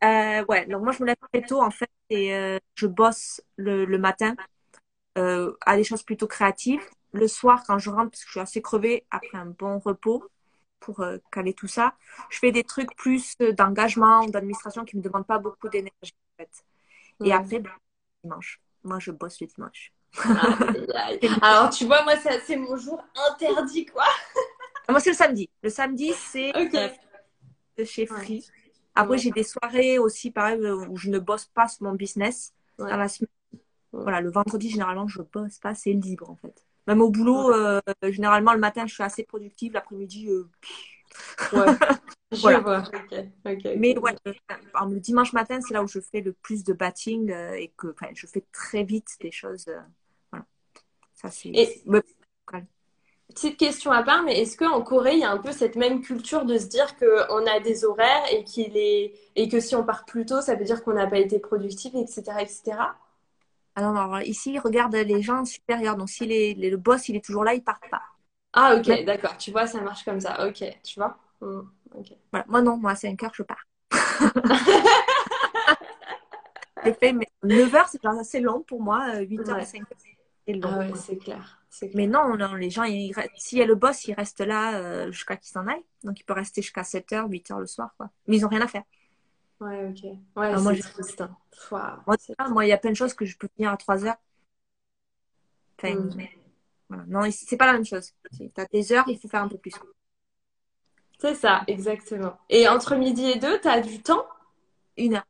Speaker 3: Euh, ouais, donc moi je me lève très tôt en fait et euh, je bosse le, le matin à des choses plutôt créatives. Le soir, quand je rentre, parce que je suis assez crevée après un bon repos pour caler tout ça, je fais des trucs plus d'engagement, d'administration qui ne me demandent pas beaucoup d'énergie en fait. Et après, ben, dimanche. Moi, je bosse le dimanche.
Speaker 2: Alors, tu vois, moi, c'est mon jour interdit, quoi.
Speaker 3: moi, c'est le samedi. Le samedi, c'est euh, de chez Free. Après, j'ai des soirées aussi, pareil, où je ne bosse pas sur mon business dans la semaine. Voilà, le vendredi, généralement, je bosse pas, c'est libre en fait. Même au boulot, euh, généralement, le matin, je suis assez productive. L'après-midi, euh...
Speaker 2: je vois.
Speaker 3: Mais ouais, le dimanche matin, c'est là où je fais le plus de batting euh, et que je fais très vite des choses. Euh. Ça, c'est. Et...
Speaker 2: Petite question à part, mais est-ce qu'en Corée, il y a un peu cette même culture de se dire qu'on a des horaires et, qu'il est... et que si on part plus tôt, ça veut dire qu'on n'a pas été productif, etc., etc.
Speaker 3: Non, non, ici, regarde les gens supérieurs. Donc, si les, le boss, il est toujours là, il part pas.
Speaker 2: Ah, ok, d'accord. Tu vois, ça marche comme ça. Ok, tu vois? Hmm,
Speaker 3: voilà. Moi, non, moi, à 5 heures, je pars. je fais, mais 9 heures, c'est assez long pour moi. 8 h et 5 heures,
Speaker 2: Ah ouais, c'est clair.
Speaker 3: Mais non, non, les gens, s'il y a le boss, il reste là euh, jusqu'à qu'il s'en aille. Donc, il peut rester jusqu'à 7 h 8 h le soir. Quoi. Mais ils n'ont rien à faire.
Speaker 2: Ouais, ok. Ouais, moi, triste.
Speaker 3: moi, il y a plein de choses que je peux finir à 3 heures. Enfin, mm. voilà. Non, c'est pas la même chose. Tu as tes heures, il faut faire un peu plus.
Speaker 2: C'est ça, exactement. Et entre midi et deux, tu as du temps?
Speaker 3: Une heure.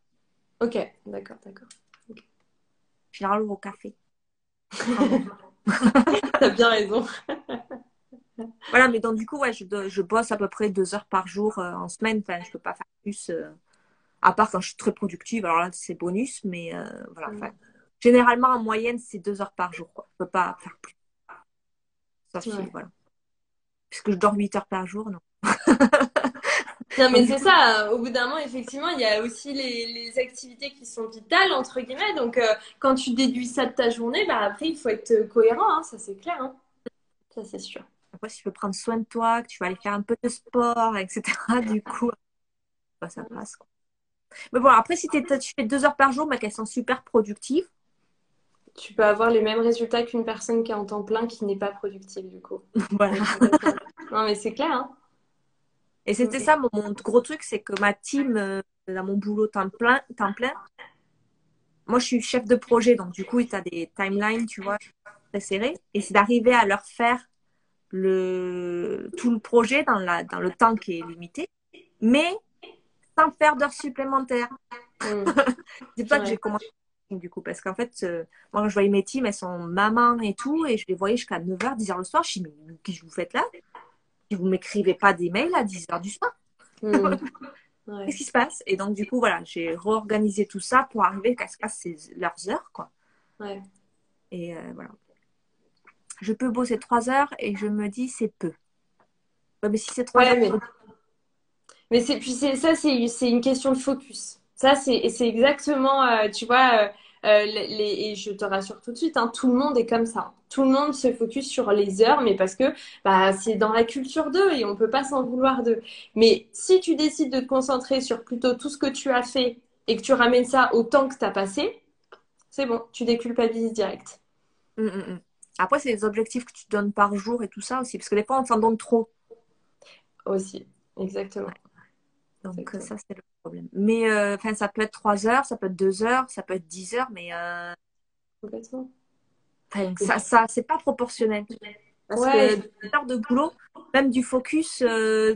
Speaker 2: Ok, d'accord, d'accord. Okay.
Speaker 3: Généralement au café.
Speaker 2: T'as bien raison.
Speaker 3: voilà, mais donc du coup, ouais, je, je, bosse à peu près deux heures par jour euh, en semaine. Enfin, je peux pas faire plus. Euh, à part quand je suis très productive, alors là, c'est bonus, mais euh, voilà. Mm. Généralement, en moyenne, c'est deux heures par jour. Quoi. Je peux pas faire plus. Ça suffit, voilà. Puisque je dors huit heures par jour, non.
Speaker 2: non, mais c'est ça. Au bout d'un moment, effectivement, il y a aussi les, activités qui sont vitales, entre guillemets. Donc, euh, quand tu déduis ça de ta journée, bah, après, il faut être cohérent. Hein, ça, c'est clair. Hein. Ça, c'est sûr.
Speaker 3: Après, si tu veux prendre soin de toi, que tu vas aller faire un peu de sport, etc., du coup, bah, ça passe. Quoi. Mais bon, après, si tu fais deux heures par jour, mais qu'elles sont super productives,
Speaker 2: tu peux avoir les mêmes résultats qu'une personne qui est en temps plein qui n'est pas productive, du coup.
Speaker 3: voilà.
Speaker 2: non, mais c'est clair. Hein.
Speaker 3: Et c'était ça mon, gros truc, c'est que ma team, euh, dans mon boulot temps plein, temps plein, moi je suis chef de projet, donc du coup, tu as des timelines, tu vois, très serrés. Et c'est d'arriver à leur faire le, tout le projet dans, la, dans le temps qui est limité, mais sans faire d'heures supplémentaires. Mm. c'est pas que j'ai commencé du coup, parce qu'en fait, euh, moi, je voyais mes teams, elles sont maman et tout, et je les voyais jusqu'à 9h, 10h le soir. Je me dis, mais qu'est-ce que vous faites là? Si vous m'écrivez pas des mails à 10h du soir. Mm. Qu'est-ce qui se passe? Et donc, du coup, voilà, j'ai réorganisé tout ça pour arriver qu'à ce passe leurs heures, quoi.
Speaker 2: Ouais.
Speaker 3: Et euh, voilà. Je peux bosser 3 heures et je me dis, c'est peu. mais si c'est 3 heures,
Speaker 2: mais c'est puis ça, c'est une question de focus. Ça, c'est exactement, euh, tu vois, euh, les, et je te rassure tout de suite, hein, tout le monde est comme ça. Tout le monde se focus sur les heures, mais parce que bah, c'est dans la culture d'eux et on peut pas s'en vouloir d'eux. Mais si tu décides de te concentrer sur plutôt tout ce que tu as fait et que tu ramènes ça au temps que tu as passé, c'est bon, tu déculpabilises direct.
Speaker 3: Hum, hum, hum. Après, c'est les objectifs que tu donnes par jour et tout ça aussi, parce que des fois, on s'en donne trop.
Speaker 2: Aussi, exactement.
Speaker 3: Donc ça, c'est le problème. Mais euh, ça peut être 3 heures, ça peut être 2 heures, ça peut être 10 heures, mais euh...
Speaker 2: complètement.
Speaker 3: ça, ça c'est pas proportionnel. Parce ouais. que heures de boulot, même du focus, euh...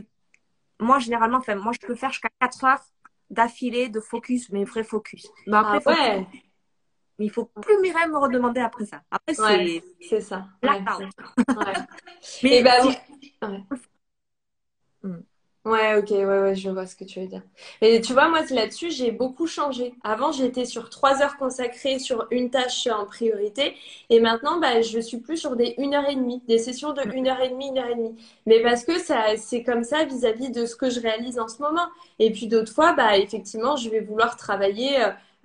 Speaker 3: moi généralement, moi je peux faire jusqu'à 4 heures d'affilée de focus, mais vrai focus. Mais après,
Speaker 2: ah, ouais.
Speaker 3: Mais il faut plus Mireille me redemander après ça. Après, c'est
Speaker 2: c'est ça.
Speaker 3: Ouais.
Speaker 2: mais bah, ouais. Hmm. Ouais, ok, ouais, ouais, je vois ce que tu veux dire. Mais tu vois, moi, là-dessus, j'ai beaucoup changé. Avant, j'étais sur trois heures consacrées sur une tâche en priorité. Et maintenant, bah, je suis plus sur des une heure et demie, des sessions de une heure et demie, une heure et demie. Mais parce que ça, c'est comme ça vis-à-vis de ce que je réalise en ce moment. Et puis d'autres fois, bah, effectivement, je vais vouloir travailler.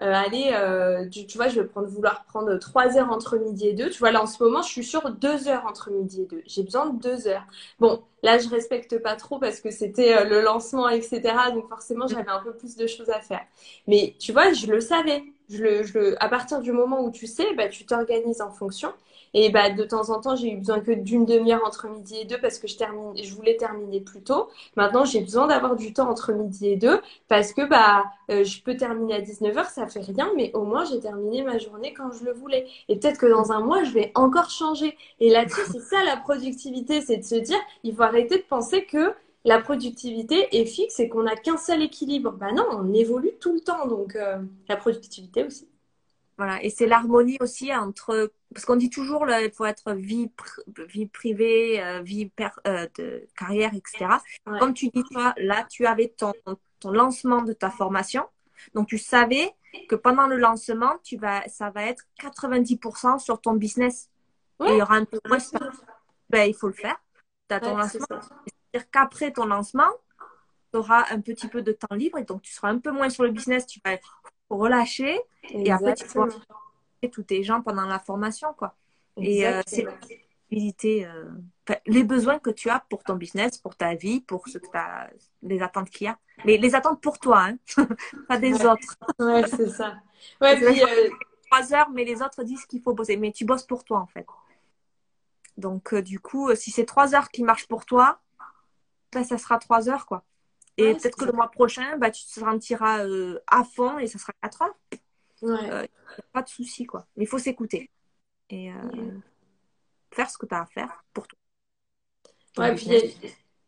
Speaker 2: Euh, allez, euh, tu, vois, je vais prendre, vouloir prendre trois heures entre midi et deux. Tu vois, là, en ce moment, je suis sur deux heures entre midi et deux. J'ai besoin de deux heures. Bon, là, je respecte pas trop parce que c'était euh, le lancement, etc. Donc, forcément, j'avais un peu plus de choses à faire. Mais tu vois, je le savais. Je le, je le, à partir du moment où tu sais, bah, tu t'organises en fonction. Et bah, de temps en temps, j'ai eu besoin que d'une demi-heure entre midi et deux parce que je, termine, je voulais terminer plus tôt. Maintenant, j'ai besoin d'avoir du temps entre midi et deux parce que bah, euh, je peux terminer à 19h, ça fait rien, mais au moins j'ai terminé ma journée quand je le voulais. Et peut-être que dans un mois, je vais encore changer. Et là-dessus, c'est ça la productivité, c'est de se dire, il faut arrêter de penser que la productivité est fixe et qu'on n'a qu'un seul équilibre. Bah non, on évolue tout le temps, donc euh, la productivité aussi.
Speaker 3: Voilà, et c'est l'harmonie aussi entre, parce qu'on dit toujours il faut être vie, vie privée, euh, vie euh, de carrière, etc. Comme tu dis toi, là tu avais ton, ton lancement de ta formation, donc tu savais que pendant le lancement, tu vas, ça va être 90% sur ton business. Et il y aura un peu moins. Ben, il faut le faire. Tu as ton lancement. C'est-à-dire qu'après ton lancement, tu auras un petit peu de temps libre et donc tu seras un peu moins sur le business. Tu vas relâcher et après tu pourras tous tes gens pendant la formation. quoi. Et euh, c'est euh, les besoins que tu as pour ton business, pour ta vie, pour ce que as, les attentes qu'il y a. Mais les attentes pour toi, hein pas des autres.
Speaker 2: Ouais, c'est ça. Ouais, puis,
Speaker 3: euh, trois heures, mais les autres disent qu'il faut bosser. Mais tu bosses pour toi, en fait. Donc, du coup, si c'est trois heures qui marchent pour toi, ben, ça sera trois heures, quoi. Et peut-être que le mois prochain, bah, tu te sentiras à fond et ça sera quatre heures. Ouais. pas de souci, quoi. Mais il faut s'écouter. Et, faire ce que tu as à faire pour toi.
Speaker 2: Ouais, puis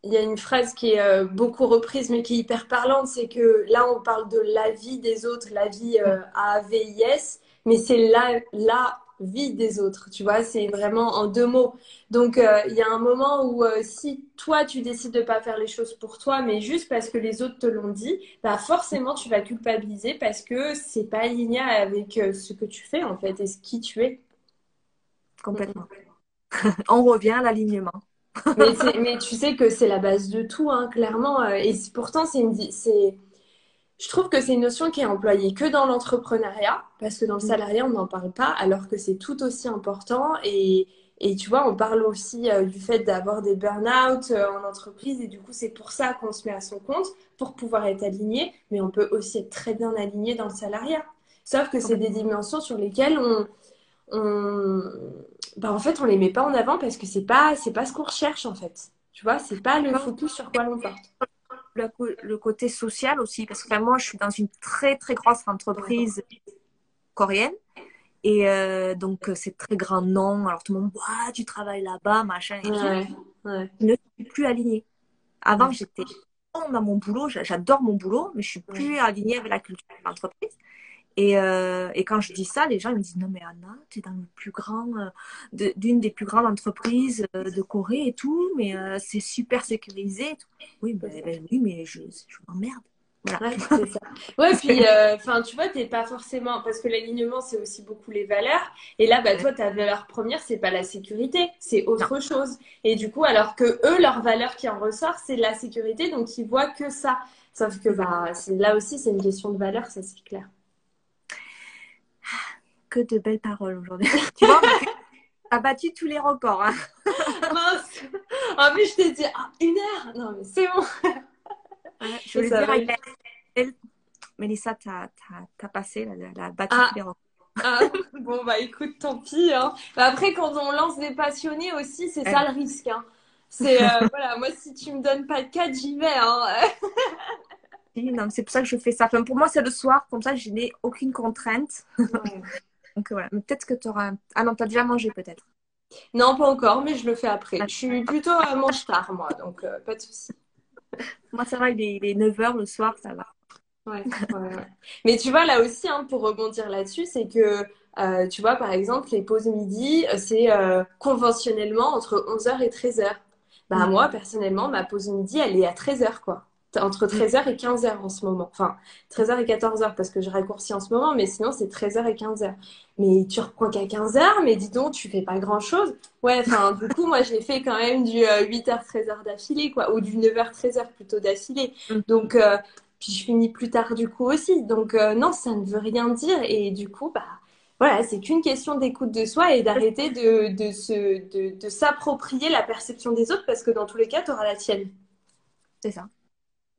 Speaker 2: il y, a une phrase qui est euh, beaucoup reprise, mais qui est hyper parlante, c'est que là, on parle de la vie des autres, la vie euh, a v mais c'est la, la vie des autres, tu vois, c'est vraiment en deux mots. Donc, euh, il y a un moment où si toi, tu décides de pas faire les choses pour toi, mais juste parce que les autres te l'ont dit, bah forcément, tu vas culpabiliser parce que c'est pas aligné avec ce que tu fais, en fait, et ce qui tu es.
Speaker 3: Complètement. on revient à l'alignement.
Speaker 2: mais, tu sais que c'est la base de tout, hein, clairement. Euh, et pourtant, c'est une, je trouve que c'est une notion qui est employée que dans l'entrepreneuriat, parce que dans le mm. salariat, on n'en parle pas, alors que c'est tout aussi important. Et, tu vois, on parle aussi euh, du fait d'avoir des burn-out euh, en entreprise, et du coup, c'est pour ça qu'on se met à son compte, pour pouvoir être aligné. Mais on peut aussi être très bien aligné dans le salariat. Sauf que c'est des dimensions sur lesquelles on, on, bah, en fait, on les met pas en avant parce que c'est pas, c'est pas ce qu'on recherche en fait. Tu vois, c'est pas le focus sur quoi l'on porte.
Speaker 3: Le, côté social aussi, parce que moi, je suis dans une très très grosse entreprise coréenne. Et euh, donc, c'est très grand nom. Alors, tout le monde, ouais, tu travailles là-bas, machin et Je ne suis plus alignée. Avant, j'étais dans mon boulot, j'adore mon boulot, mais je suis plus alignée avec la culture de l'entreprise. Et, euh, et, quand je dis ça, les gens ils me disent non mais Anna, tu es dans le plus grand, euh, d'une des plus grandes entreprises euh, de Corée et tout, mais euh, c'est super sécurisé. Oui, ben, ben, oui, mais je, je m'emmerde.
Speaker 2: Voilà. Ouais, c'est ça. Ouais, puis, enfin, tu vois, t'es pas forcément, parce que l'alignement, c'est aussi beaucoup les valeurs. Et là, bah, toi, ta valeur première, c'est pas la sécurité, c'est autre chose. Et du coup, alors que eux, leur valeur qui en ressort, c'est la sécurité, donc ils voient que ça. Sauf que, bah, là aussi, c'est une question de valeur, ça, c'est clair
Speaker 3: de belles paroles aujourd'hui. tu vois, a battu tous les records. Hein.
Speaker 2: Mince. En plus, je t'ai dit ah, une heure. Non, mais c'est bon.
Speaker 3: je voulais dire, elle, Mélissa, t'as as, passé, la, battu ah. tous les records.
Speaker 2: Ah, bon, bah écoute, tant pis. Hein. Bah, après, quand on lance des passionnés aussi, c'est ça le risque. Hein. C'est, euh, voilà, moi, si tu me donnes pas de 4, j'y vais. Hein.
Speaker 3: non, c'est pour ça que je fais ça. pour moi, c'est le soir, comme ça, je n'ai aucune contrainte. Donc voilà, peut-être que tu auras. Ah non, tu as déjà mangé peut-être.
Speaker 2: Non, pas encore, mais je le fais après. Je suis plutôt à mange tard, moi, donc euh, pas de souci.
Speaker 3: moi, ça va, il est, 9h le soir, ça va.
Speaker 2: Ouais, ouais, Mais tu vois, là aussi, hein, pour rebondir là-dessus, c'est que, euh, tu vois, par exemple, les pauses midi, euh, c'est conventionnellement entre 11h et 13h. Bah, mm. moi, personnellement, ma pause midi, elle est à 13h, quoi entre 13h et 15h en ce moment. Enfin, 13h et 14h parce que je raccourcis en ce moment, mais sinon c'est 13h et 15h. Mais tu reprends qu'à 15h, mais dis donc, tu fais pas grand chose. Ouais, enfin, du coup, moi j'ai fait quand même du 8h, euh, 13h d'affilée, quoi, ou du 9h, 13h plutôt d'affilée. Mm. Donc, euh, puis je finis plus tard du coup aussi. Donc, euh, non, ça ne veut rien dire. Et du coup, bah, voilà, c'est qu'une question d'écoute de soi et d'arrêter de, de, de, de s'approprier la perception des autres parce que dans tous les cas, tu auras la tienne.
Speaker 3: C'est ça.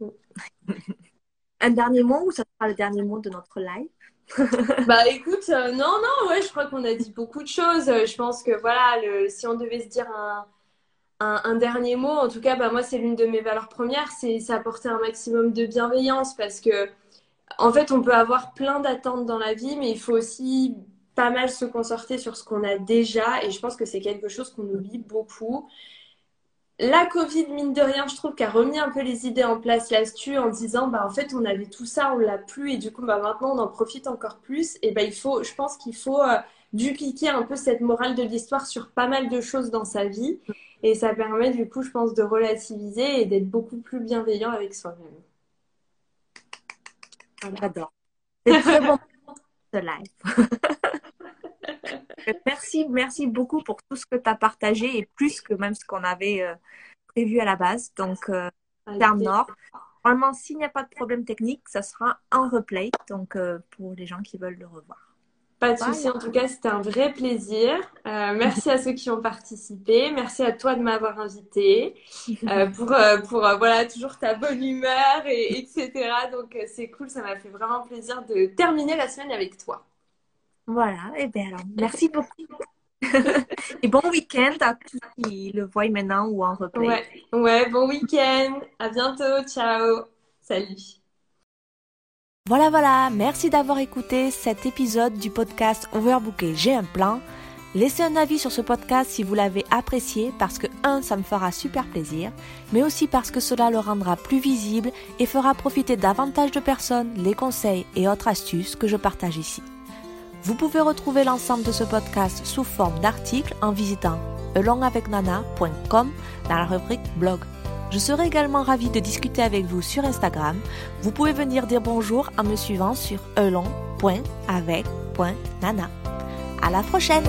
Speaker 3: Un dernier mot ou ça sera le dernier mot de notre live?
Speaker 2: Bah écoute, euh, non, non, ouais, je crois qu'on a dit beaucoup de choses. Euh, je pense que voilà, si on devait se dire un, un, dernier mot, en tout cas, bah moi c'est l'une de mes valeurs premières, c'est apporter un maximum de bienveillance parce que en fait on peut avoir plein d'attentes dans la vie, mais il faut aussi pas mal se concerter sur ce qu'on a déjà et je pense que c'est quelque chose qu'on oublie beaucoup la Covid, mine de rien, je trouve qu'a remis un peu les idées en place là-dessus en disant, bah, en fait, on avait tout ça, on l'a plus, et du coup, bah, maintenant, on en profite encore plus. Et bah, il faut, je pense qu'il faut euh, dupliquer un peu cette morale de l'histoire sur pas mal de choses dans sa vie. Et ça permet, du coup, je pense, de relativiser et d'être beaucoup plus bienveillant avec soi-même.
Speaker 3: J'adore. C'est très bon ce live. merci, merci beaucoup pour tout ce que tu as partagé et plus que même ce qu'on avait euh, prévu à la base. Donc, euh, terme nord. Normalement, s'il n'y a pas de problème technique, ça sera en replay. Donc, euh, pour les gens qui veulent le revoir.
Speaker 2: Pas de souci, en tout cas, c'était un vrai plaisir. Euh, merci à ceux qui ont participé. Merci à toi de m'avoir invité pour, pour voilà, toujours ta bonne humeur, et, etc. Donc, c'est cool, ça m'a fait vraiment plaisir de terminer la semaine avec toi.
Speaker 3: Voilà, et bien alors, merci beaucoup. et bon week-end à tous qui le voient maintenant ou en replay.
Speaker 2: Ouais, ouais bon week-end. À bientôt. Ciao. Salut.
Speaker 1: Voilà, voilà. Merci d'avoir écouté cet épisode du podcast Overbooké. J'ai un plan. Laissez un avis sur ce podcast si vous l'avez apprécié parce que, un, ça me fera super plaisir, mais aussi parce que cela le rendra plus visible et fera profiter davantage de personnes les conseils et autres astuces que je partage ici. Vous pouvez retrouver l'ensemble de ce podcast sous forme d'articles en visitant alongavecnana.com dans la rubrique blog. Je serai également ravie de discuter avec vous sur Instagram. Vous pouvez venir dire bonjour en me suivant sur elong.avec.nana. À la prochaine!